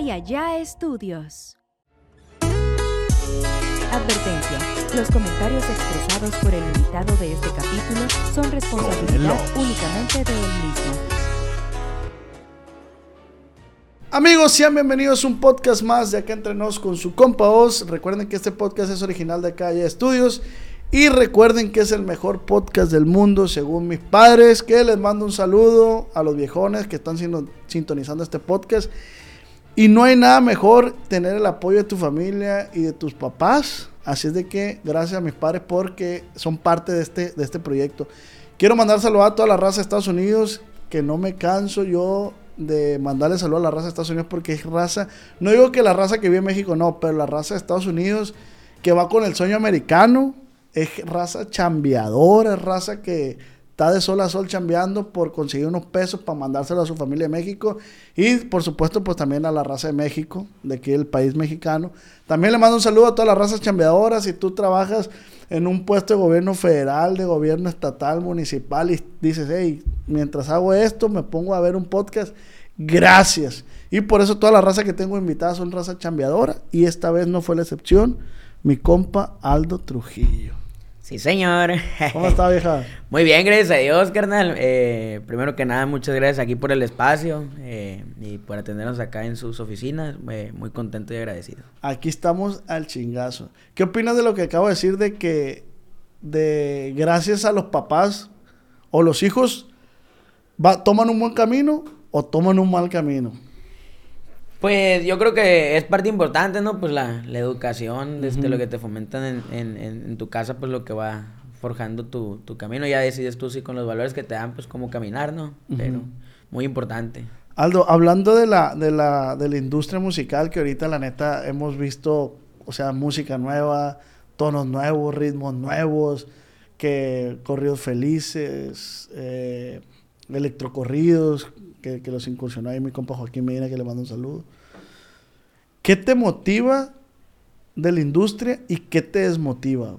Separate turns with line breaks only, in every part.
Acá y allá estudios. Advertencia. Los comentarios expresados por el invitado de este capítulo son responsabilidad únicamente de él mismo.
Amigos, sean bienvenidos a un podcast más de Acá Entre Nos con su compa Oz. Recuerden que este podcast es original de Acá y Estudios. Y recuerden que es el mejor podcast del mundo según mis padres. Que les mando un saludo a los viejones que están siendo- sintonizando este podcast. Y no hay nada mejor tener el apoyo de tu familia y de tus papás. Así es de que gracias a mis padres porque son parte de este, de este proyecto. Quiero mandar saludos a toda la raza de Estados Unidos, que no me canso yo de mandarle saludos a la raza de Estados Unidos porque es raza, no digo que la raza que vive en México, no, pero la raza de Estados Unidos que va con el sueño americano, es raza chambeadora, es raza que está de sol a sol chambeando por conseguir unos pesos para mandárselo a su familia de México y por supuesto pues también a la raza de México, de aquí el país mexicano. También le mando un saludo a todas las razas chambeadoras. Si tú trabajas en un puesto de gobierno federal, de gobierno estatal, municipal y dices, hey, mientras hago esto me pongo a ver un podcast, gracias. Y por eso toda la raza que tengo invitada son raza chambeadora y esta vez no fue la excepción, mi compa Aldo Trujillo.
Sí, señor.
¿Cómo está vieja?
Muy bien, gracias a Dios, carnal. Eh, primero que nada, muchas gracias aquí por el espacio eh, y por atendernos acá en sus oficinas. Eh, muy contento y agradecido.
Aquí estamos al chingazo. ¿Qué opinas de lo que acabo de decir de que de gracias a los papás o los hijos va, toman un buen camino o toman un mal camino?
Pues yo creo que es parte importante, ¿no? Pues la, la educación, desde lo que te fomentan en, en, en, en tu casa, pues lo que va forjando tu, tu camino. Ya decides tú si con los valores que te dan, pues cómo caminar, ¿no? Pero muy importante.
Aldo, hablando de la, de la, de la industria musical, que ahorita la neta hemos visto, o sea, música nueva, tonos nuevos, ritmos nuevos, que corridos felices, eh, electrocorridos, que, que los incursionó ahí mi compa Joaquín Medina, que le mando un saludo. ¿Qué te motiva de la industria y qué te desmotiva?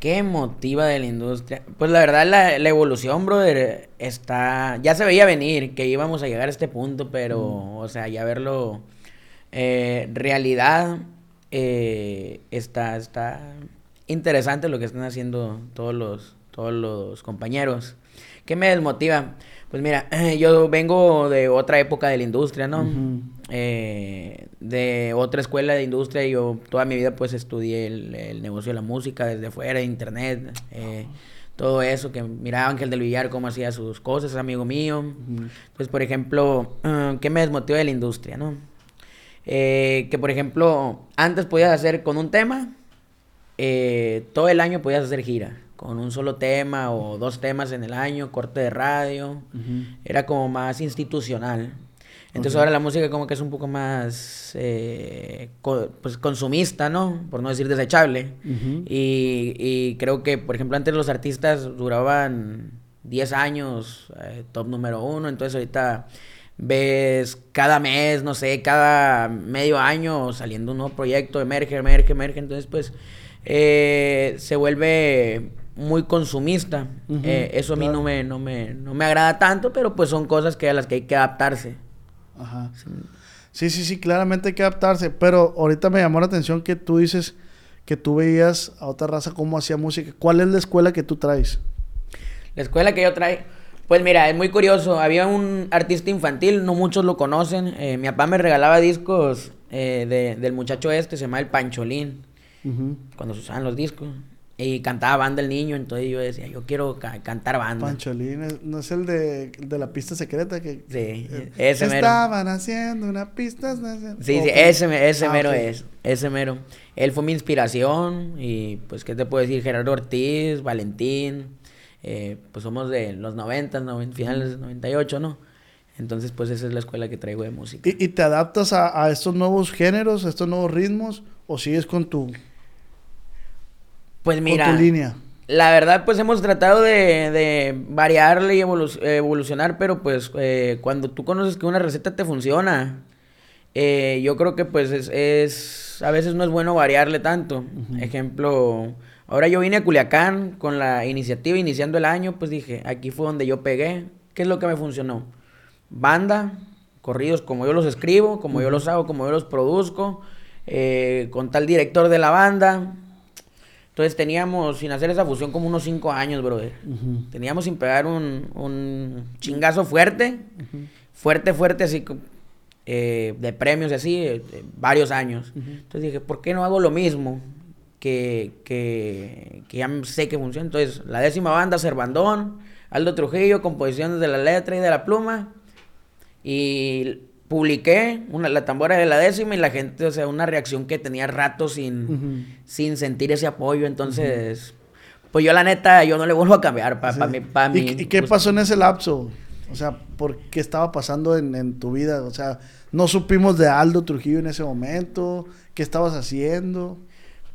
¿Qué motiva de la industria? Pues la verdad, la, la evolución, brother, está... Ya se veía venir que íbamos a llegar a este punto, pero, o sea, ya verlo... eh, realidad, eh, está, está interesante lo que están haciendo todos los, todos los compañeros. ¿Qué me desmotiva? Pues mira, yo vengo de otra época de la industria, ¿no? Eh, de otra escuela de industria. Yo toda mi vida pues estudié el, el negocio de la música desde fuera, internet, eh, todo eso, que miraba a Ángel del Villar cómo hacía sus cosas, amigo mío. Pues por ejemplo, ¿qué me desmotiva de la industria, no? Eh, que por ejemplo, antes podías hacer con un tema, todo el año podías hacer gira, con un solo tema o dos temas en el año, corte de radio, era como más institucional. Entonces ahora la música como que es un poco más eh, co- pues consumista, ¿no? Por no decir desechable. y, y creo que, por ejemplo, antes los artistas duraban 10 años, eh, top número uno, entonces ahorita ves cada mes, no sé, cada medio año saliendo un nuevo proyecto, emerge, emerge, emerge, entonces pues eh, se vuelve muy consumista. Eh, eso a mí no me, no, me, no me agrada tanto, pero pues son cosas que a las que hay que adaptarse.
Ajá. Sí, sí, sí, claramente hay que adaptarse. Pero ahorita me llamó la atención que tú dices que tú veías a otra raza cómo hacía música. ¿Cuál es la escuela que tú traes?
La escuela que yo traigo. Pues mira, es muy curioso. Había un artista infantil, no muchos lo conocen. eh, mi papá me regalaba discos eh, de- del muchacho este, se llama El Pancholín, cuando se usaban los discos. Y cantaba banda el niño, entonces yo decía, yo quiero ca- cantar banda.
Pancholín, ¿es- ¿no es el de, de la pista secreta? que
Sí,
eh,
ese mero.
Estaban haciendo una pista.
Sí, sí,
Ok.
ese, ese
Ah,
mero es, ese mero. Él fue mi inspiración y pues, ¿qué te puedo decir? Gerardo Ortiz, Valentín, eh, pues somos de los 90, finales de 98, ¿no? Entonces, pues esa es la escuela que traigo de música.
¿Y, te adaptas a, a, estos nuevos géneros, a estos nuevos ritmos, o sigues con tu,
pues mira, con tu línea? La verdad, pues hemos tratado de, de variarle y evolucionar, pero pues eh, cuando tú conoces que una receta te funciona, eh, yo creo que pues es, a veces no es bueno variarle tanto. Ejemplo, ahora yo vine a Culiacán con la iniciativa iniciando el año, pues dije, aquí fue donde yo pegué. ¿Qué es lo que me funcionó? Banda, corridos como yo los escribo, como yo los hago, como yo los produzco, eh, con tal director de la banda. Entonces teníamos, sin hacer esa fusión, como unos cinco años, brother. Teníamos sin pegar un, un chingazo fuerte, fuerte, fuerte, así eh, de premios y así, eh, varios años. Entonces dije, ¿por qué no hago lo mismo? Que, que, que, ya sé que funciona. Entonces, la décima banda, Cervandón, Aldo Trujillo, composiciones de la letra y de la pluma. Y publiqué una, la tambora de la décima y la gente, o sea, una reacción que tenía rato sin, sin sentir ese apoyo. Entonces, pues yo la neta, yo no le vuelvo a cambiar para mi,
¿Y, ¿Y qué pasó en ese lapso? O sea, ¿por qué estaba pasando en, en tu vida? O sea, no supimos de Aldo Trujillo en ese momento. ¿Qué estabas haciendo?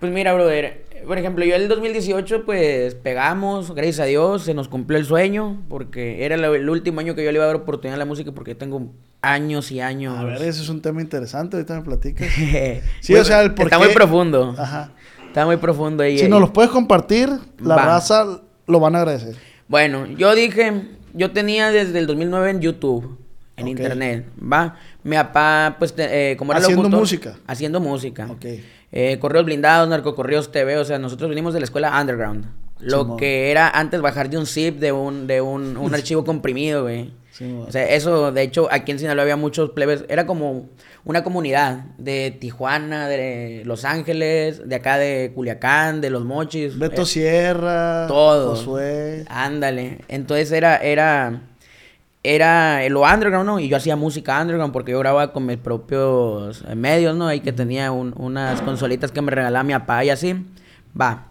Pues mira, brother, por ejemplo, yo en el 2018 pues pegamos, gracias a Dios, se nos cumplió el sueño, porque era el último año que yo le iba a dar oportunidad a la música, porque tengo años y años.
A ver, ese es un tema interesante, ahorita me platicas. sí, o sea, el
por Está muy profundo. Ajá. Está muy profundo ahí.
Si nos los puedes compartir, la raza lo van a agradecer.
Bueno, yo dije, yo tenía desde el 2009 en YouTube en internet, ¿va? Mi papá, pues, eh, como era
Haciendo música.
Haciendo música. Ok. Eh, correos blindados, narcocorreos TV, o sea, nosotros venimos de la escuela underground. Lo que era antes bajar de un zip, de un, de un, un archivo comprimido, güey. o sea, eso, de hecho, aquí en Sinaloa había muchos plebes, era como una comunidad de Tijuana, de Los Ángeles, de acá de Culiacán, de Los Mochis.
Beto eh, Sierra.
Todo. Ándale. Entonces era, era era lo underground, ¿no? Y yo hacía música underground porque yo grababa con mis propios medios, ¿no? Ahí que tenía unas consolitas que me regalaba mi papá y así. Va.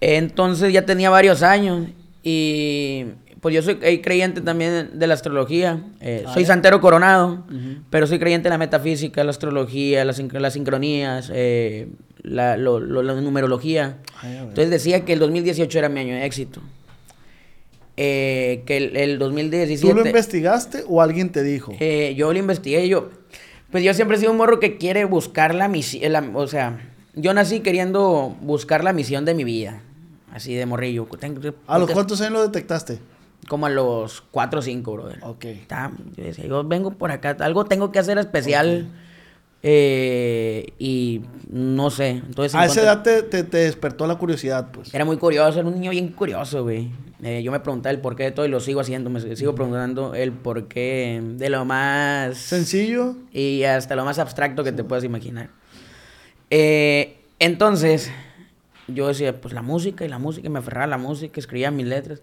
Entonces ya tenía varios años y pues yo soy creyente también de la astrología. Eh, ah, soy santero coronado, pero soy creyente en la metafísica, la astrología, las, sincronías, eh, la, numerología. Ah, Entonces decía que el 2018 era mi año de éxito. Eh, que el, 2017...
¿Tú lo investigaste o alguien te dijo?
Eh, yo lo investigué, yo... Pues yo siempre he sido un morro que quiere buscar la misión, o sea, yo nací queriendo buscar la misión de mi vida, así de morrillo.
¿A los cuántos años lo detectaste?
Como a los 4 o 5, brother. Ok. yo decía, yo vengo por acá, algo tengo que hacer especial. Eh, y no sé. Entonces,
a esa edad te, te, despertó la curiosidad, pues.
Era muy curioso, era un niño bien curioso, güey. Eh, yo me preguntaba el porqué de todo y lo sigo haciendo. Me sigo preguntando el porqué de lo más...
Sencillo.
Y hasta lo más abstracto que te puedas imaginar. Eh, entonces, yo decía, pues la música y la música, y me aferraba a la música, escribía mis letras.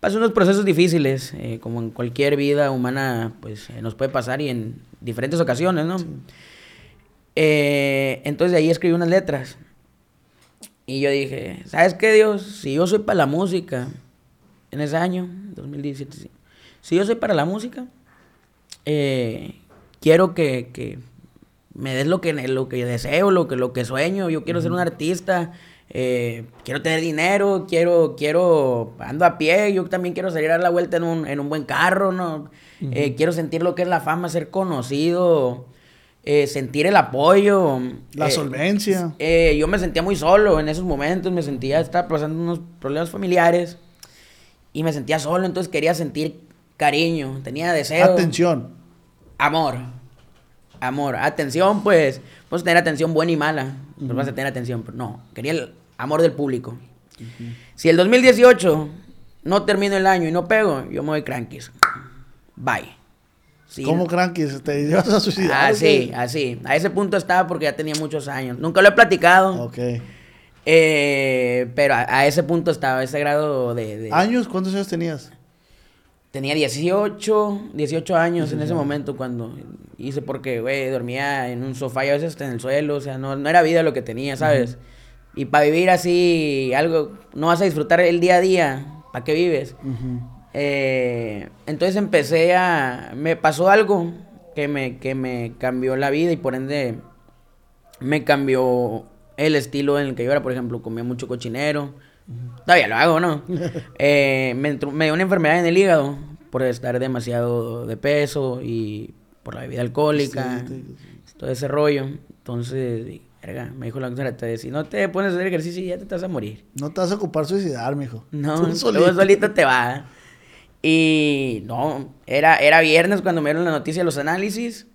Pasé unos procesos difíciles, eh, como en cualquier vida humana, pues nos puede pasar y en diferentes ocasiones, ¿no? Entonces de ahí escribí unas letras. Y yo dije, ¿sabes qué, Dios? Si yo soy para la música, en ese año, 2017. Si yo soy para la música, eh, quiero que, me des lo que, lo que deseo, lo que, lo que sueño. Yo quiero ser un artista, eh, quiero tener dinero, quiero, quiero, ando a pie, yo también quiero salir a dar la vuelta en un, en un buen carro, ¿no? Eh, quiero sentir lo que es la fama, ser conocido. Sentir el apoyo.
La solvencia.
yo me sentía muy solo en esos momentos, me sentía, estaba pasando unos problemas familiares y me sentía solo, entonces quería sentir cariño, tenía deseo.
Atención.
Amor. Amor. Atención, pues, puedes tener atención buena y mala, pero vas a tener atención, pero no, quería el amor del público. Si el 2018 no termino el año y no pego, yo me voy crankies. Bye.
¿Cómo crankies? ¿Te ibas a suicidar?
Así, así. A ese punto estaba porque ya tenía muchos años. Nunca lo he platicado. Ok. Eh, pero a, ese punto estaba, ese grado de,
¿Años? ¿Cuántos años tenías?
Tenía 18, 18 años en ese momento cuando hice porque, güey, dormía en un sofá y a veces en el suelo, o sea, no, no era vida lo que tenía, ¿sabes? Y para vivir así, algo, no vas a disfrutar el día a día ¿para qué vives? Eh, entonces empecé a, me pasó algo que me, que me cambió la vida y por ende me cambió el estilo en el que yo era, por ejemplo, comía mucho cochinero. Todavía lo hago, ¿no? Eh, me, me dio una enfermedad en el hígado por estar demasiado de peso y por la bebida alcohólica, todo ese rollo. Entonces, verga, me dijo la doctora, si no te pones a hacer ejercicio ya te vas a morir.
No te vas a ocupar suicidar, mijo.
No, Tú solito. solito te va. Y no, era, era viernes cuando me dieron la noticia de los análisis.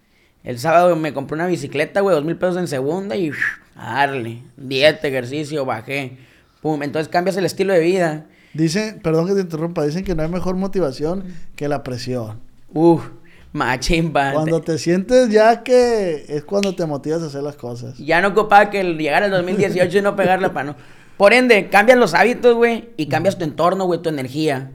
El sábado me compré una bicicleta, güey, dos mil pesos en segunda y a darle. Dieta, ejercicio, bajé. Pum, entonces cambias el estilo de vida.
Dicen, perdón que te interrumpa, dicen que no hay mejor motivación que la presión.
Uf, machimba.
Cuando te sientes ya que es cuando te motivas a hacer las cosas.
Ya no ocupaba que llegar al 2018 y no pegarla para no. Por ende, cambias los hábitos, güey, y cambias tu entorno, güey, tu energía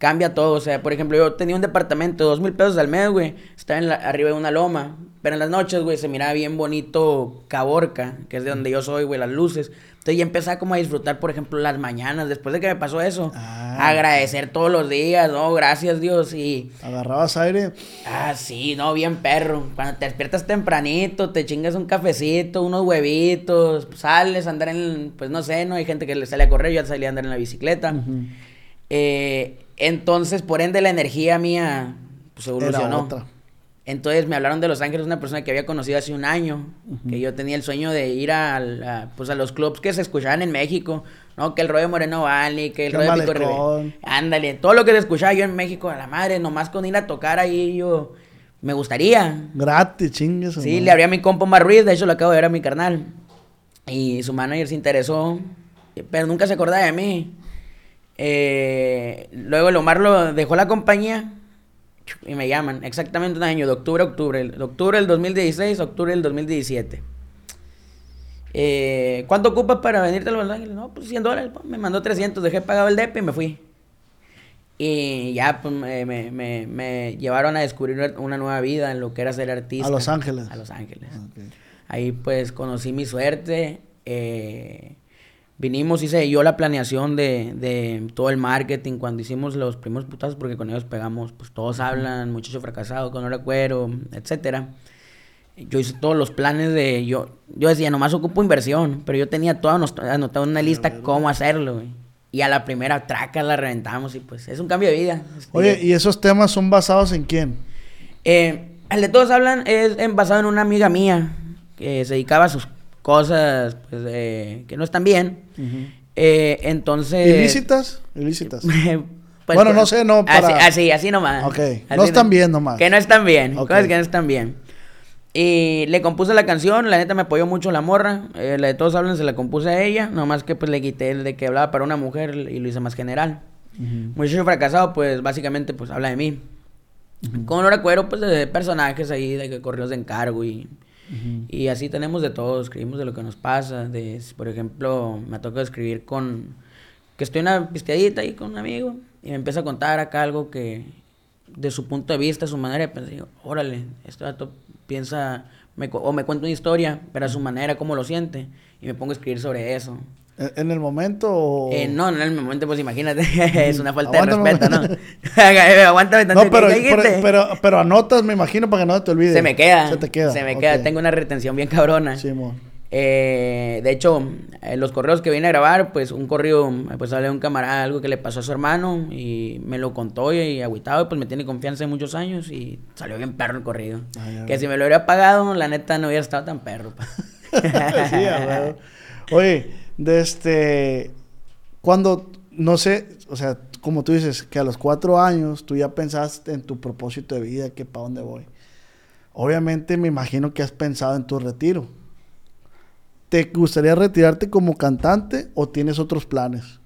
cambia todo. O sea, por ejemplo, yo tenía un departamento de dos mil pesos al mes, güey. Estaba en la, arriba de una loma. Pero en las noches, güey, se miraba bien bonito Caborca, que es de donde yo soy, güey, las luces. Entonces ya empezaba como a disfrutar, por ejemplo, las mañanas. Después de que me pasó eso, ah. agradecer todos los días, ¿no? Gracias, Dios. Y.
¿Agarrabas aire?
Ah, sí, no, bien perro. Cuando te despiertas tempranito, te chingas un cafecito, unos huevitos, sales a andar en. Pues no sé, ¿no? Hay gente que le sale a correr, yo ya salía a andar en la bicicleta. eh entonces, por ende, la energía mía pues, evolucionó. Entonces me hablaron de Los Ángeles, una persona que había conocido hace un año, que yo tenía el sueño de ir a, pues, a los clubs que se escuchaban en México, ¿no? Que el rollo Moreno Valley, que el rollo Pico Ándale, todo lo que se escuchaba yo en México, a la madre, nomás con ir a tocar ahí yo, me gustaría.
Gratis, chingues.
Sí, le abría a mi compa Omar Ruiz, de hecho lo acabo de ver a mi carnal. Y su manager se interesó, pero nunca se acordaba de mí. Eh, luego el Omar lo dejó la compañía y me llaman exactamente un año, de octubre a octubre, de octubre del 2016, octubre del 2017. Eh, ¿Cuánto ocupas para venirte a Los Ángeles? No, pues 100 dólares. Pues, me mandó 300, dejé pagado el DEP y me fui. Y ya pues, me, me, me, llevaron a descubrir una nueva vida en lo que era ser artista.
A Los Ángeles.
A Los Ángeles. Ahí pues conocí mi suerte. Eh, Vinimos, hice yo la planeación de, de, todo el marketing cuando hicimos los primeros putazos, porque con ellos pegamos, pues todos hablan, muchacho fracasado, con hora cuero, etcétera. Yo hice todos los planes de, yo, yo decía, nomás ocupo inversión, pero yo tenía todo anotado en una lista cómo hacerlo, Y a la primera traca la reventamos y pues es un cambio de vida.
Oye, ¿y esos temas son basados en quién?
Eh, el de todos hablan es basado en una amiga mía que se dedicaba a sus cosas pues, eh, que no están bien. eh, entonces...
¿Ilícitas? Ilícitas. Pues, bueno, no sé, no
para... Así, así, nomás.
Ok, no están bien nomás.
Que no están bien, cosas que no están bien. Y le compuse la canción, la neta me apoyó mucho la morra. Eh, la de todos hablan se la compuse a ella, nomás que pues le quité el de que hablaba para una mujer y lo hice más general. Muchacho fracasado, pues básicamente pues habla de mí. Con un recuerdo pues de personajes ahí, de que corrió de encargo y y así tenemos de todo, escribimos de lo que nos pasa, de, por ejemplo, me toca escribir con, que estoy en una pisteadita ahí con un amigo y me empieza a contar acá algo que, de su punto de vista, su manera de pensar, digo, órale, este dato piensa, o me cuenta una historia, pero a su manera, cómo lo siente, y me pongo a escribir sobre eso.
¿En el momento o...?
Eh, no, en el momento, pues imagínate, es una falta de respeto, ¿no? Eh, aguántame tanto.
No, pero, pero, pero, anotas, me imagino, para que no te olvides.
Se me queda. Se te queda. Se me queda. Tengo una retención bien cabrona. Sí, eh, de hecho, los correos que vine a grabar, pues un correo, pues hablé de un camarada, algo que le pasó a su hermano y me lo contó y, y agüitado, pues me tiene confianza de muchos años y salió bien perro el corrido. que si me lo hubiera pagado, la neta no hubiera estado tan perro. sí,
Oye, de este, cuando, no sé, o sea, como tú dices, que a los cuatro años tú ya pensaste en tu propósito de vida, que para dónde voy. Obviamente me imagino que has pensado en tu retiro. ¿Te gustaría retirarte como cantante o tienes otros planes?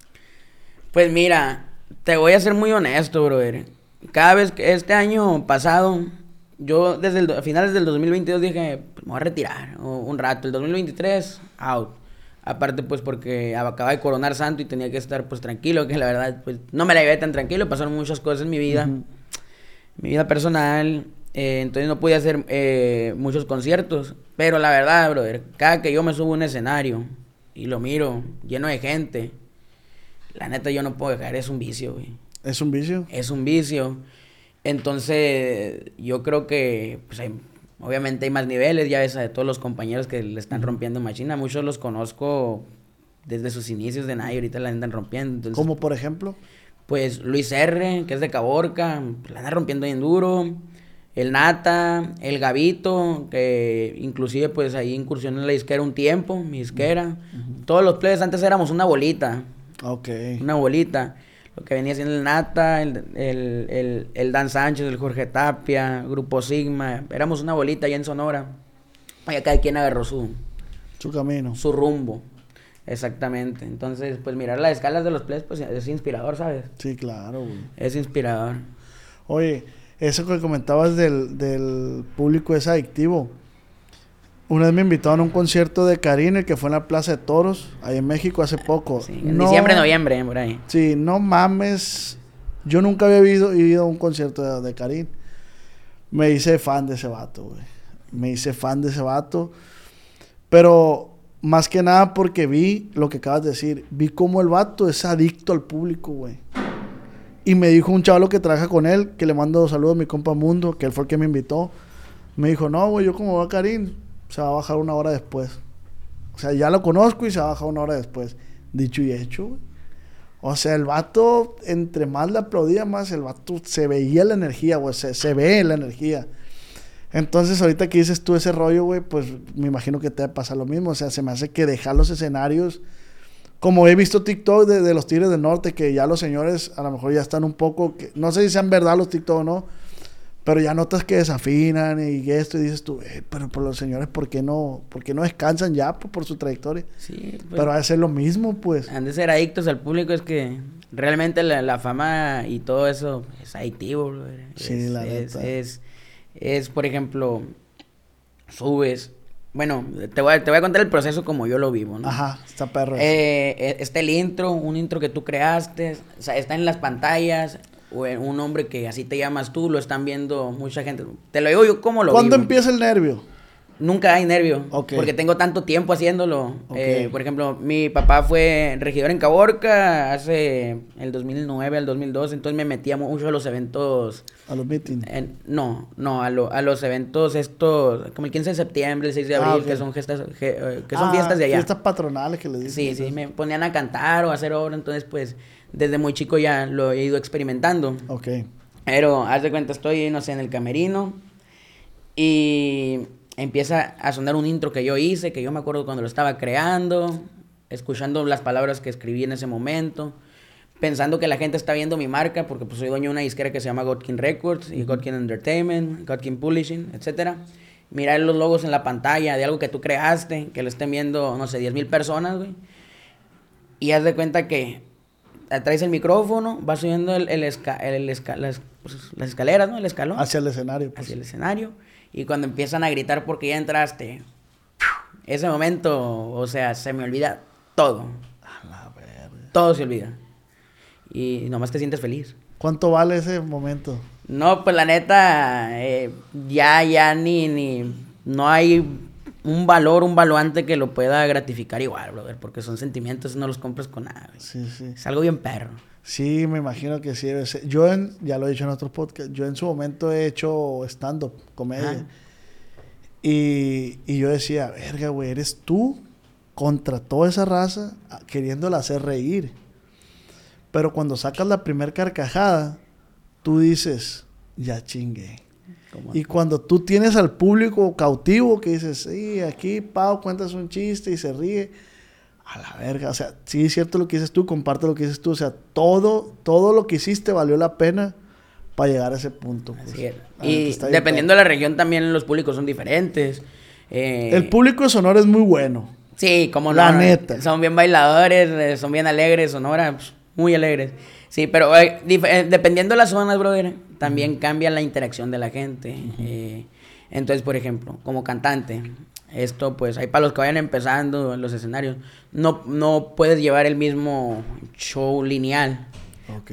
Pues mira, te voy a ser muy honesto, brother. Cada vez que este año pasado, yo desde el, a finales del 2022 dije, pues, me voy a retirar un rato. El 2023, out. Aparte, pues, porque acababa de coronar santo y tenía que estar, pues, tranquilo, que la verdad, pues, no me la llevé tan tranquilo. Pasaron muchas cosas en mi vida, mi vida personal. Eh, entonces no pude hacer eh, muchos conciertos. Pero la verdad, brother, cada que yo me subo a un escenario y lo miro lleno de gente, la neta yo no puedo dejar, es un vicio, güey.
¿Es un vicio?
Es un vicio. Entonces, yo creo que, pues hay, obviamente hay más niveles, ya ves, de todos los compañeros que le están rompiendo machina. Muchos los conozco desde sus inicios de nada y ahorita la andan rompiendo. Entonces,
¿Como por ejemplo?
Pues Luis R., que es de Caborca, la anda rompiendo bien duro. El Nata, el Gavito, que inclusive pues ahí incursionó en la disquera un tiempo, mi disquera. Todos los players antes éramos una bolita.
Ok.
Una bolita. Lo que venía siendo el Nata, el, el, el, el Dan Sánchez, el Jorge Tapia, Grupo Sigma. Éramos una bolita allá en Sonora. Y cada quien agarró su,
Su camino.
su rumbo. Exactamente. Entonces, pues mirar las escalas de los players pues es inspirador, ¿sabes?
Sí, claro, güey.
Es inspirador.
Oye, eso que comentabas del, del público es adictivo. Una vez me invitaron a un concierto de Karine que fue en la Plaza de Toros, ahí en México hace poco.
Sí, en
No-
diciembre, noviembre, por ahí.
Sí, no mames. Yo nunca había ido, ido a un concierto de, de Karim. Me hice fan de ese vato, güey. Me hice fan de ese vato. Pero más que nada porque vi lo que acabas de decir. Vi cómo el vato es adicto al público, güey. Y me dijo un chaval que trabaja con él, que le mando saludos a mi compa Mundo, que él fue el que me invitó. Me dijo, no, güey, yo como va a Karim, se va a bajar una hora después. O sea, ya lo conozco y se va a bajar una hora después. Dicho y hecho, güey. O sea, el vato, entre más le aplaudía, más el vato se veía la energía, güey. Se, se ve la energía. Entonces, ahorita que dices tú ese rollo, güey, pues me imagino que te pasa lo mismo. O sea, se me hace que dejar los escenarios. Como he visto TikTok de, de los Tigres del Norte, que ya los señores a lo mejor ya están un poco. Que, no sé si sean verdad los TikTok o no. Pero ya notas que desafinan y esto, y dices tú, "Eh, pero por los señores, ¿por qué no, por qué no descansan ya por, por su trayectoria?
Sí, pues,
Pero ha de ser lo mismo, pues.
han de ser adictos al público, es que realmente la, la fama y todo eso es adictivo.
Sí,
es,
la
es,
neta.
es, es, por ejemplo, subes. Bueno, te voy, a, te voy a contar el proceso como yo lo vivo, ¿no?
Ajá, está perro.
Eh, eh, está el intro, un intro que tú creaste, o sea, está en las pantallas, o un nombre que así te llamas tú, lo están viendo mucha gente. Te lo digo yo como lo
¿Cuándo
vivo.
empieza el nervio?
Nunca hay nervio.
Ok.
Porque tengo tanto tiempo haciéndolo.
Ok.
Eh, por ejemplo, mi papá fue regidor en Caborca hace el 2009 al 2012. Entonces me metía mucho a los eventos.
A los meetings.
no, no, a, lo- a los eventos estos, como el 15 de septiembre, el 6 de
Ah,
abril,
ok.
que son, gestas, ge- eh, que son
Ah,
fiestas de allá.
Fiestas patronales que le dicen.
Sí, sí, me ponían a cantar o a hacer obra. Entonces, pues, desde muy chico ya lo he ido experimentando.
Ok.
Pero, haz de cuenta, estoy, no sé, en el camerino y empieza a sonar un intro que yo hice, que yo me acuerdo cuando lo estaba creando, escuchando las palabras que escribí en ese momento, pensando que la gente está viendo mi marca, porque pues soy dueño de una disquera que se llama Godkin Records y Godkin Entertainment, Godkin Publishing, etcétera. Mirar los logos en la pantalla de algo que tú creaste, que lo estén viendo, no sé, 10 mil personas, güey. Y haz de cuenta que traes el micrófono, vas subiendo el, el esca- el esca- las, pues, las escaleras, ¿no? El escalón
Hacia el escenario. pues.
hacia el escenario. Y cuando empiezan a gritar porque ya entraste, ese momento, o sea, se me olvida todo.
A la verga.
Todo se olvida. Y nomás te sientes feliz.
¿Cuánto vale ese momento?
No, pues la neta, eh, ya, ya ni, ni, no hay un valor, un valuante que lo pueda gratificar igual, brother, porque son sentimientos y no los compras con nada. güey.
Sí, sí.
Es algo bien perro.
Sí, me imagino que sí debe ser. Yo, en- ya lo he dicho en otros podcasts, yo en su momento he hecho stand-up, comedia. Y, y yo decía, verga, güey, eres tú contra toda esa raza a- queriéndola hacer reír. Pero cuando sacas la primer carcajada, tú dices, ya chingue. Y cuando tú tienes al público cautivo que dices, sí, aquí Pau cuentas un chiste y se ríe, a la verga, o sea, sí es cierto lo que dices tú, comparte lo que dices tú, o sea, todo, todo lo que hiciste valió la pena para llegar a ese punto. pues.
Así es. Y dependiendo de la región también los públicos son diferentes. Eh.
El público de Sonora es muy bueno.
Sí, como
La
no.
neta.
Son bien bailadores, eh, son bien alegres, Sonora, pues, muy alegres. Sí, pero eh, eh, dependiendo de las zonas, brother, también cambia la interacción de la gente. Eh, entonces, por ejemplo, como cantante, esto pues hay para los que vayan empezando en los escenarios, no, no puedes llevar el mismo show lineal.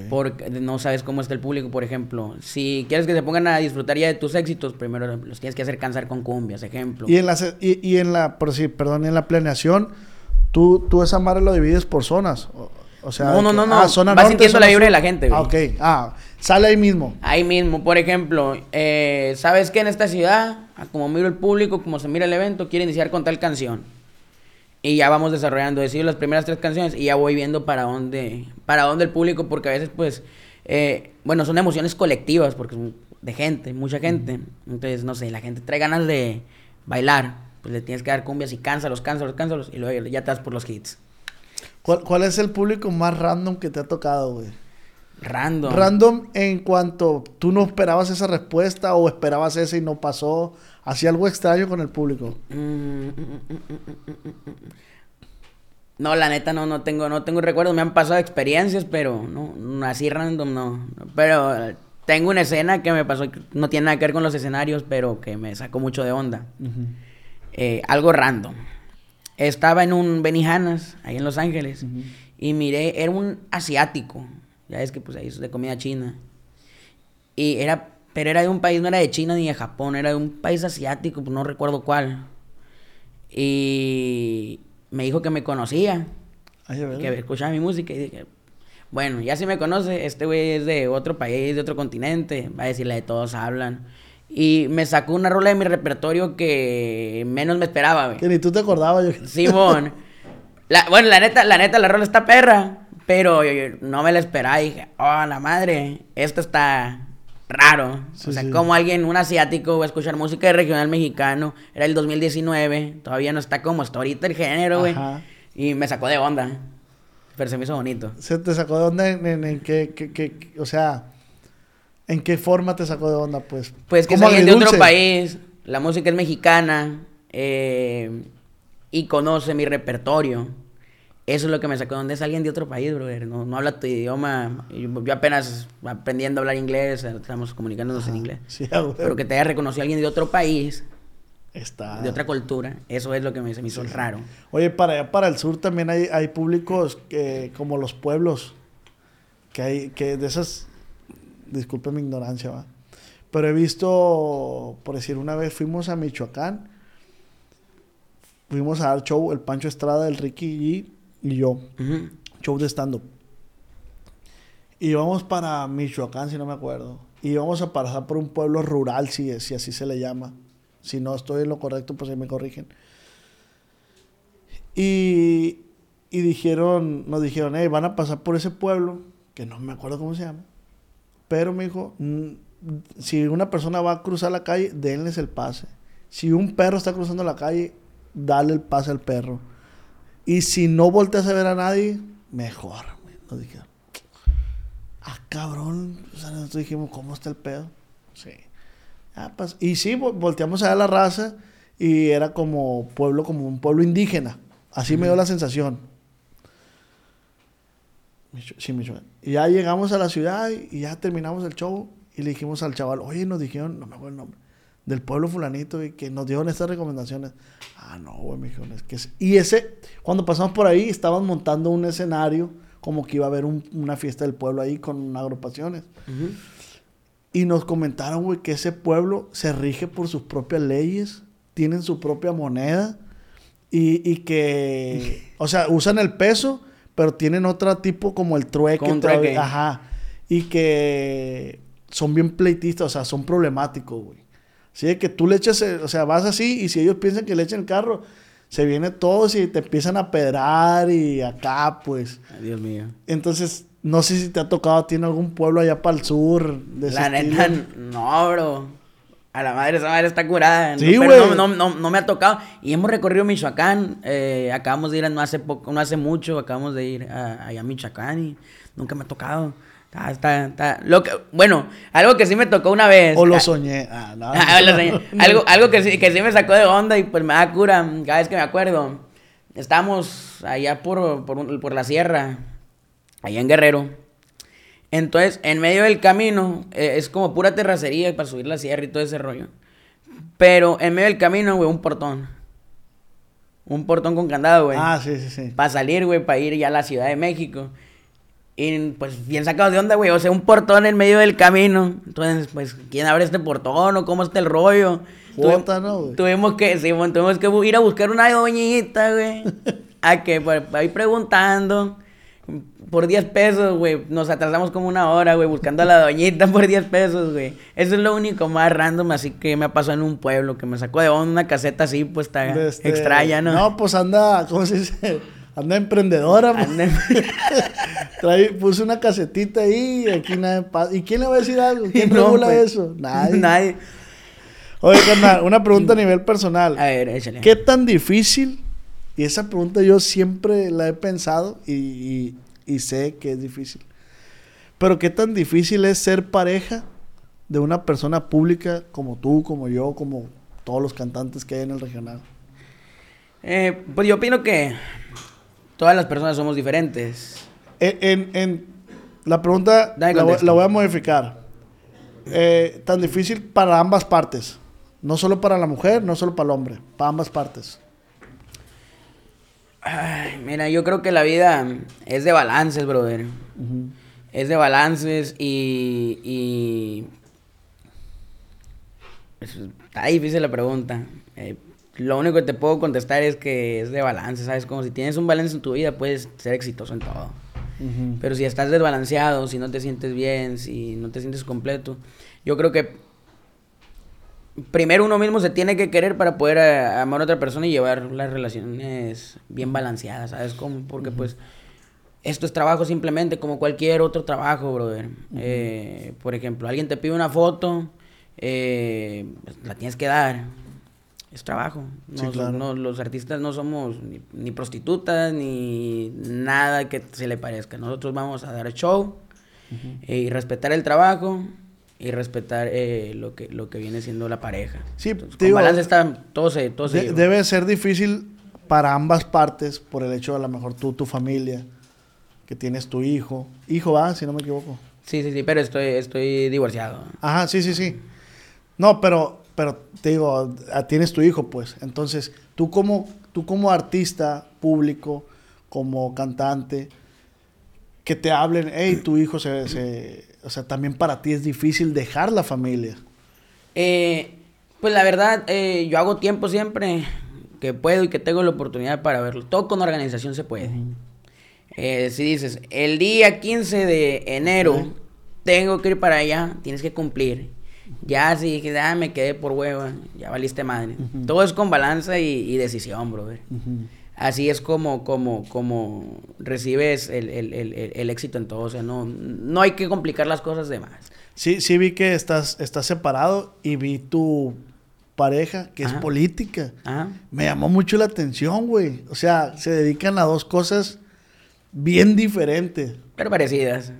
Porque no sabes cómo está el público, por ejemplo. Si quieres que se pongan a disfrutar ya de tus éxitos, primero los tienes que hacer cansar con cumbias, ejemplo.
Y en la, y, y en la, por sí, perdón, en la planeación, tú, tú esa madre lo divides por zonas. O- O sea,
No, no, no, no.
ah, zona
Vas
norte,
sintiendo
zona
la vibra
sur.
de la gente, güey.
Ah, ok. Ah, sale ahí mismo.
Ahí mismo, por ejemplo, eh, ¿sabes que en esta ciudad, como miro el público, como se mira el evento, quiere iniciar con tal canción? Y ya vamos desarrollando, decido las primeras tres canciones y ya voy viendo para dónde, para dónde el público, porque a veces pues, eh, bueno, son emociones colectivas, porque son de gente, mucha gente. Entonces, no sé, la gente trae ganas de bailar, pues le tienes que dar cumbias y cánsalos, cánsalos, cánsalos, y luego ya te das por los hits.
¿Cuál, cuál es el público más random que te ha tocado, güey?
Random.
Random en cuanto tú no esperabas esa respuesta o esperabas esa y no pasó. Hacía algo extraño con el público.
Mm, mm, mm. No, la neta no, no tengo, no tengo recuerdos, me han pasado experiencias, pero no, no, así random no. Pero tengo una escena que me pasó, no tiene nada que ver con los escenarios, pero que me sacó mucho de onda. Eh, algo random. Estaba en un Benihanas, ahí en Los Ángeles, y miré, era un asiático, ya es que pues ahí es de comida china. Y era, pero era de un país, no era de China ni de Japón, era de un país asiático, pues no recuerdo cuál. Y me dijo que me conocía,
Ay,
que escuchaba mi música y dije, bueno, ya si me conoce, este güey es de otro país, de otro continente, va a decirle de todos hablan. Y me sacó una rola de mi repertorio que menos me esperaba, güey.
Que ni tú te acordabas. Yo...
Simón. La- bueno, la neta, la neta, la rola está perra. Pero yo- yo no me la esperaba y dije, oh, la madre, esto está raro.
Sí,
o sea,
sí.
como alguien, un asiático, va a escuchar música de regional mexicano. Era el 2019, todavía no está como está ahorita el género, güey. Y me sacó de onda. Pero se me hizo bonito.
¿Se te sacó de onda en, en- en qué, qué- qué- o sea, en qué forma te sacó de onda, pues?
Pues que es
¿Como
alguien de otro país, la música es mexicana eh, y conoce mi repertorio. Eso es lo que me sacó de onda. Es alguien de otro país, brother. No, no habla tu idioma. Yo, yo apenas aprendiendo a hablar inglés, estamos comunicándonos en inglés.
Sí, a huevo.
Pero que te haya reconocido alguien de otro país,
Está.
de otra cultura, eso es lo que me, se me hizo raro.
Oye, para allá, para el sur también hay, hay públicos que, como los pueblos, que hay, que de esas, disculpe mi ignorancia, va. Pero he visto, por decir, una vez fuimos a Michoacán, fuimos a dar show, el Pancho Estrada, el Ricky G y yo, show de stand-up. Y íbamos para Michoacán, si no me acuerdo. Y íbamos a pasar por un pueblo rural, si, si así se le llama. Si no estoy en lo correcto, pues ahí me corrigen. Y, y dijeron, nos dijeron, hey, van a pasar por ese pueblo, que no me acuerdo cómo se llama. Pero me dijo, "Mm, si una persona va a cruzar la calle, denles el pase. Si un perro está cruzando la calle, dale el pase al perro. Y si no volteas a ver a nadie, mejor. Nos dijeron. Ah, cabrón. O sea, nosotros dijimos, ¿cómo está el pedo? Sí. Ah, pues, y sí, vo- volteamos a ver la raza y era como pueblo, como un pueblo indígena. Así me dio la sensación. Sí, Michoacán. Y ya llegamos a la ciudad y ya terminamos el show y le dijimos al chaval, oye, nos dijeron, no me acuerdo el nombre, del pueblo fulanito y que nos dieron estas recomendaciones. Ah, no, güey, me dijeron, es que... es-". Y ese, cuando pasamos por ahí, estaban montando un escenario como que iba a haber un- una fiesta del pueblo ahí con agrupaciones. Y nos comentaron, güey, que ese pueblo se rige por sus propias leyes, tienen su propia moneda y, y que, o sea, usan el peso, pero tienen otro tipo como el trueque. Todavía-. Ajá. Y que son bien pleitistas, o sea, son problemáticos, güey. Así de que tú le echas, el- o sea, vas así y si ellos piensan que le echan el carro, se viene todos y te empiezan a pedrar y acá, pues.
Ay, Dios mío.
Entonces, no sé si te ha tocado a ti en algún pueblo allá para el sur. De
La neta,
estilo.
no, bro. A la madre, esa madre está curada.
Sí, güey.
no, no, no, no me ha tocado. Y hemos recorrido Michoacán. eh, acabamos de ir no hace poco, no hace mucho, acabamos de ir a, allá a Michoacán y nunca me ha tocado. Está, está, está- Lo que, bueno, algo que sí me tocó una vez.
O lo
Ah,
soñé. Ah, no.
Ah, lo soñé. algo algo que, sí, que sí me sacó de onda y pues me da cura cada vez que me acuerdo. Estábamos allá por, por, por la sierra, allá en Guerrero. Entonces, en medio del camino, eh, es como pura terracería para subir la sierra y todo ese rollo. Pero en medio del camino, güey, un portón. Un portón con candado, güey.
Ah, sí, sí, sí.
Para salir, güey, para ir ya a la Ciudad de México. Y pues bien sacado de onda, güey. O sea, un portón en medio del camino. Entonces, pues, ¿quién abre este portón o cómo está el rollo?
Cuota, ¿no, güey?
Tuvimos que, sí, bueno, tuvimos que ir a buscar una doñita, güey. a que, para ir preguntando. Por 10 pesos, güey. Nos atrasamos como una hora, güey, buscando a la doñita por 10 pesos, güey. Eso es lo único más random, así que me ha pasado en un pueblo, que me sacó de onda una caseta así, pues está
Este,
extraña, ¿no?
No, pues anda, ¿cómo se dice? Anda emprendedora, pues.
Anda-
Trae, puse una casetita ahí y aquí nadie pasa. ¿Y quién le va a decir algo? ¿Quién
No,
regula
pues,
eso? Nadie.
Nadie.
Oye, carnal, una pregunta a nivel personal.
A ver, échale.
¿Qué tan difícil? Y esa pregunta yo siempre la he pensado y, y- y sé que es difícil. Pero ¿qué tan difícil es ser pareja de una persona pública como tú, como yo, como todos los cantantes que hay en el regional?
Eh, pues yo opino que todas las personas somos diferentes.
En, en- en- la pregunta la voy a modificar. Eh, tan difícil para ambas partes. No solo para la mujer, no solo para el hombre, para ambas partes.
Ay, mira, yo creo que la vida es de balances, brother. Es de balances y... y... Es- Está difícil la pregunta. Eh, lo único que te puedo contestar es que es de balance, ¿sabes? Como si tienes un balance en tu vida, puedes ser exitoso en todo. Pero si estás desbalanceado, si no te sientes bien, si no te sientes completo, yo creo que primero uno mismo se tiene que querer para poder eh, amar a otra persona y llevar las relaciones bien balanceadas, ¿sabes? cómo? porque pues esto es trabajo simplemente como cualquier otro trabajo, brother. Eh, por ejemplo, alguien te pide una foto, eh, la tienes que dar. Es trabajo.
Sí, claro.
no, los artistas no somos ni, ni prostitutas ni nada que se le parezca. Nosotros vamos a dar show eh, y respetar el trabajo y respetar eh, lo que lo que viene siendo la pareja.
Sí,
Entonces,
te
con
digo,
balance está todo se todo se
De- debe ser difícil para ambas partes por el hecho de a lo mejor tú, tu familia, que tienes tu hijo. Hijo, va, si no me equivoco.
Sí, sí, sí, pero estoy estoy divorciado.
Ajá, sí, sí, sí. No, pero, pero te digo, tienes tu hijo, pues. Entonces, tú como, tú como artista público, como cantante, que te hablen, hey, tu hijo se, se- O sea, también para ti es difícil dejar la familia.
Eh, pues la verdad, eh, yo hago tiempo siempre que puedo y que tengo la oportunidad para verlo. Todo con organización se puede. Eh, si dices, el día 15 de enero tengo que ir para allá, tienes que cumplir. Ya si dije, ah, me quedé por hueva, ya valiste madre. Todo es con balanza y, y decisión, brother. Así es como, como, como recibes el, el- el- el- éxito en todo. O sea, no, no hay que complicar las cosas de más.
Sí, sí vi que estás, estás separado y vi tu pareja, que es política.
Ajá.
Me llamó mucho la atención, güey. O sea, se dedican a dos cosas bien diferentes.
Pero parecidas.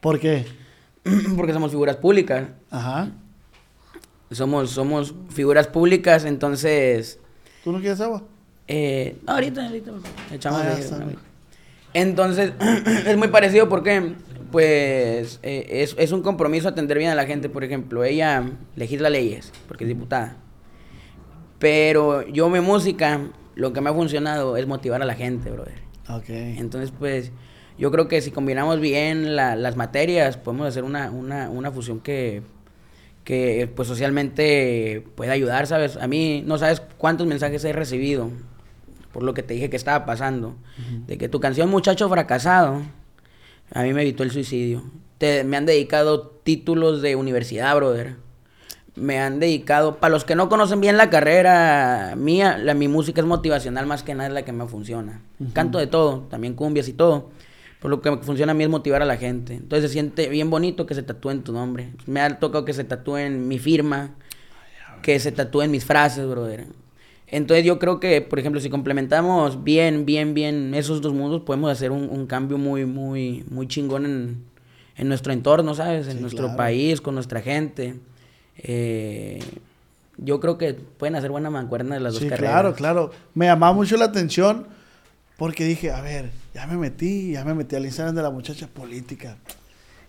¿Por qué?
Porque somos figuras públicas.
Ajá.
Somos, somos figuras públicas, entonces.
¿Tú no quieres agua?
Eh, ahorita, ahorita. Echamos
Ah,
ahí. Entonces, es muy parecido porque, pues, eh, es, es un compromiso atender bien a la gente. Por ejemplo, ella legisla leyes, porque es diputada. Pero yo, mi música, lo que me ha funcionado es motivar a la gente, brother.
Ok.
Entonces, pues, yo creo que si combinamos bien la- las materias, podemos hacer una, una, una fusión que, que, pues, socialmente puede ayudar, ¿sabes? A mí, no sabes cuántos mensajes he recibido por lo que te dije que estaba pasando. De que tu canción, Muchacho Fracasado, a mí me evitó el suicidio. Te, me han dedicado títulos de universidad, brother. Me han dedicado, para los que no conocen bien la carrera mía, la, mi música es motivacional más que nada es la que me funciona. Canto de todo, también cumbias y todo. Por lo que me funciona a mí es motivar a la gente. Entonces se siente bien bonito que se tatúen tu nombre. Me ha tocado que se tatúen mi firma, que se tatúen mis frases, brother. Entonces yo creo que, por ejemplo, si complementamos bien, bien, bien esos dos mundos, podemos hacer un, un cambio muy, muy, muy chingón en, en nuestro entorno, ¿sabes? En
Sí,
nuestro
claro.
país, con nuestra gente. Eh, yo creo que pueden hacer buena mancuerna de las
Sí,
dos carreras.
claro, claro. Me llamaba mucho la atención porque dije, a ver, ya me metí, ya me metí al Instagram de la muchacha política.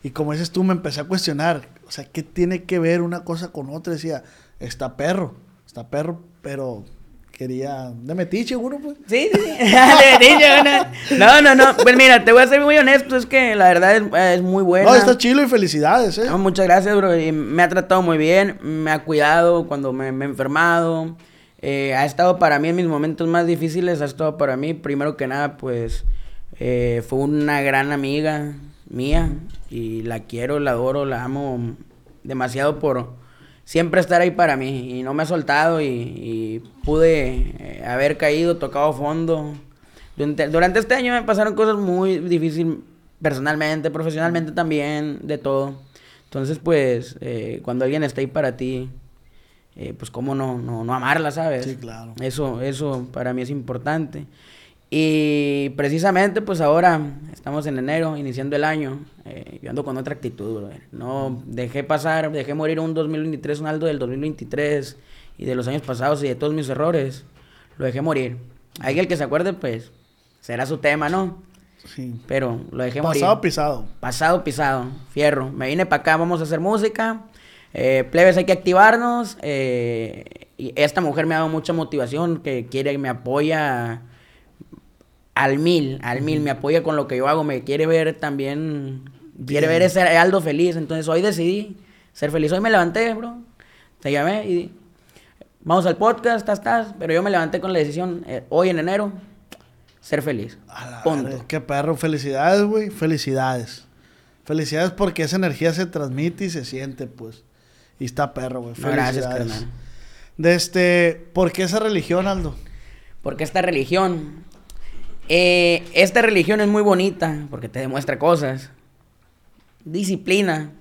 Y como dices tú, me empecé a cuestionar, o sea, ¿qué tiene que ver una cosa con otra? Decía, está perro, está perro, pero quería de metiche uno, pues.
Sí, sí, sí. De dicho, no. no, no, no. Pues mira, te voy a ser muy honesto, es que la verdad es, es muy buena.
No, está chilo y felicidades, ¿eh?
No, muchas gracias, bro. y me ha tratado muy bien, me ha cuidado cuando me, me he enfermado. eh, ha estado para mí en mis momentos más difíciles, ha estado para mí, primero que nada, pues, Eh, fue una gran amiga mía y la quiero, la adoro, la amo demasiado por siempre estar ahí para mí y no me ha soltado y, pude eh, haber caído, tocado fondo. Durante, durante, este año me pasaron cosas muy difíciles personalmente, profesionalmente también, de todo. Entonces, pues, eh, cuando alguien está ahí para ti, eh, pues cómo no, no, no, amarla, ¿sabes?
Sí, claro.
Eso, eso para mí es importante. Y precisamente, pues ahora estamos en enero, iniciando el año. Eh, yo ando con otra actitud. No dejé pasar, dejé morir un 2023, un alto del 2023 y de los años pasados y de todos mis errores. Lo dejé morir. Alguien que se acuerde, pues, será su tema, ¿no?
Sí.
Pero lo dejé
morir. Pasado pisado.
Pasado pisado. Fierro. Me vine para acá, vamos a hacer música. Eh, plebes, hay que activarnos. Eh, y esta mujer me ha dado mucha motivación, que quiere, me apoya al mil, al mil, me apoya con lo que yo hago, me quiere ver también, quiere ver ese Aldo feliz. Entonces hoy decidí ser feliz. Hoy me levanté, bro. Te llamé y vamos al podcast, estás, estás. Pero yo me levanté con la decisión, eh, hoy en enero, ser feliz.
Punto. qué perro, felicidades, güey, felicidades. Felicidades porque esa energía se transmite y se siente, pues. Y está perro, güey.
gracias, carnal.
De este, ¿por qué esa religión, Aldo?
Porque esta religión, eh, esta religión es muy bonita porque te demuestra cosas. Disciplina.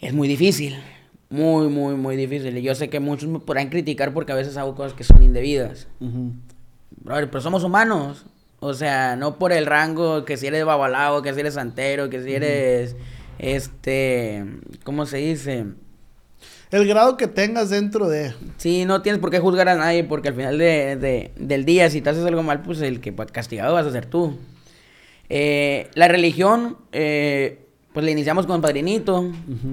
Es muy difícil. Muy, muy, muy difícil. Y yo sé que muchos me podrán criticar porque a veces hago cosas que son indebidas. pero somos humanos. O sea, no por el rango que si eres babalao, que si eres santero, que si eres, este, ¿cómo se dice?
El grado que tengas dentro de...
Sí, no tienes por qué juzgar a nadie porque al final de, del día, si te haces algo mal, pues el que castigado vas a ser tú. Eh, la religión, eh, pues le iniciamos con el padrinito.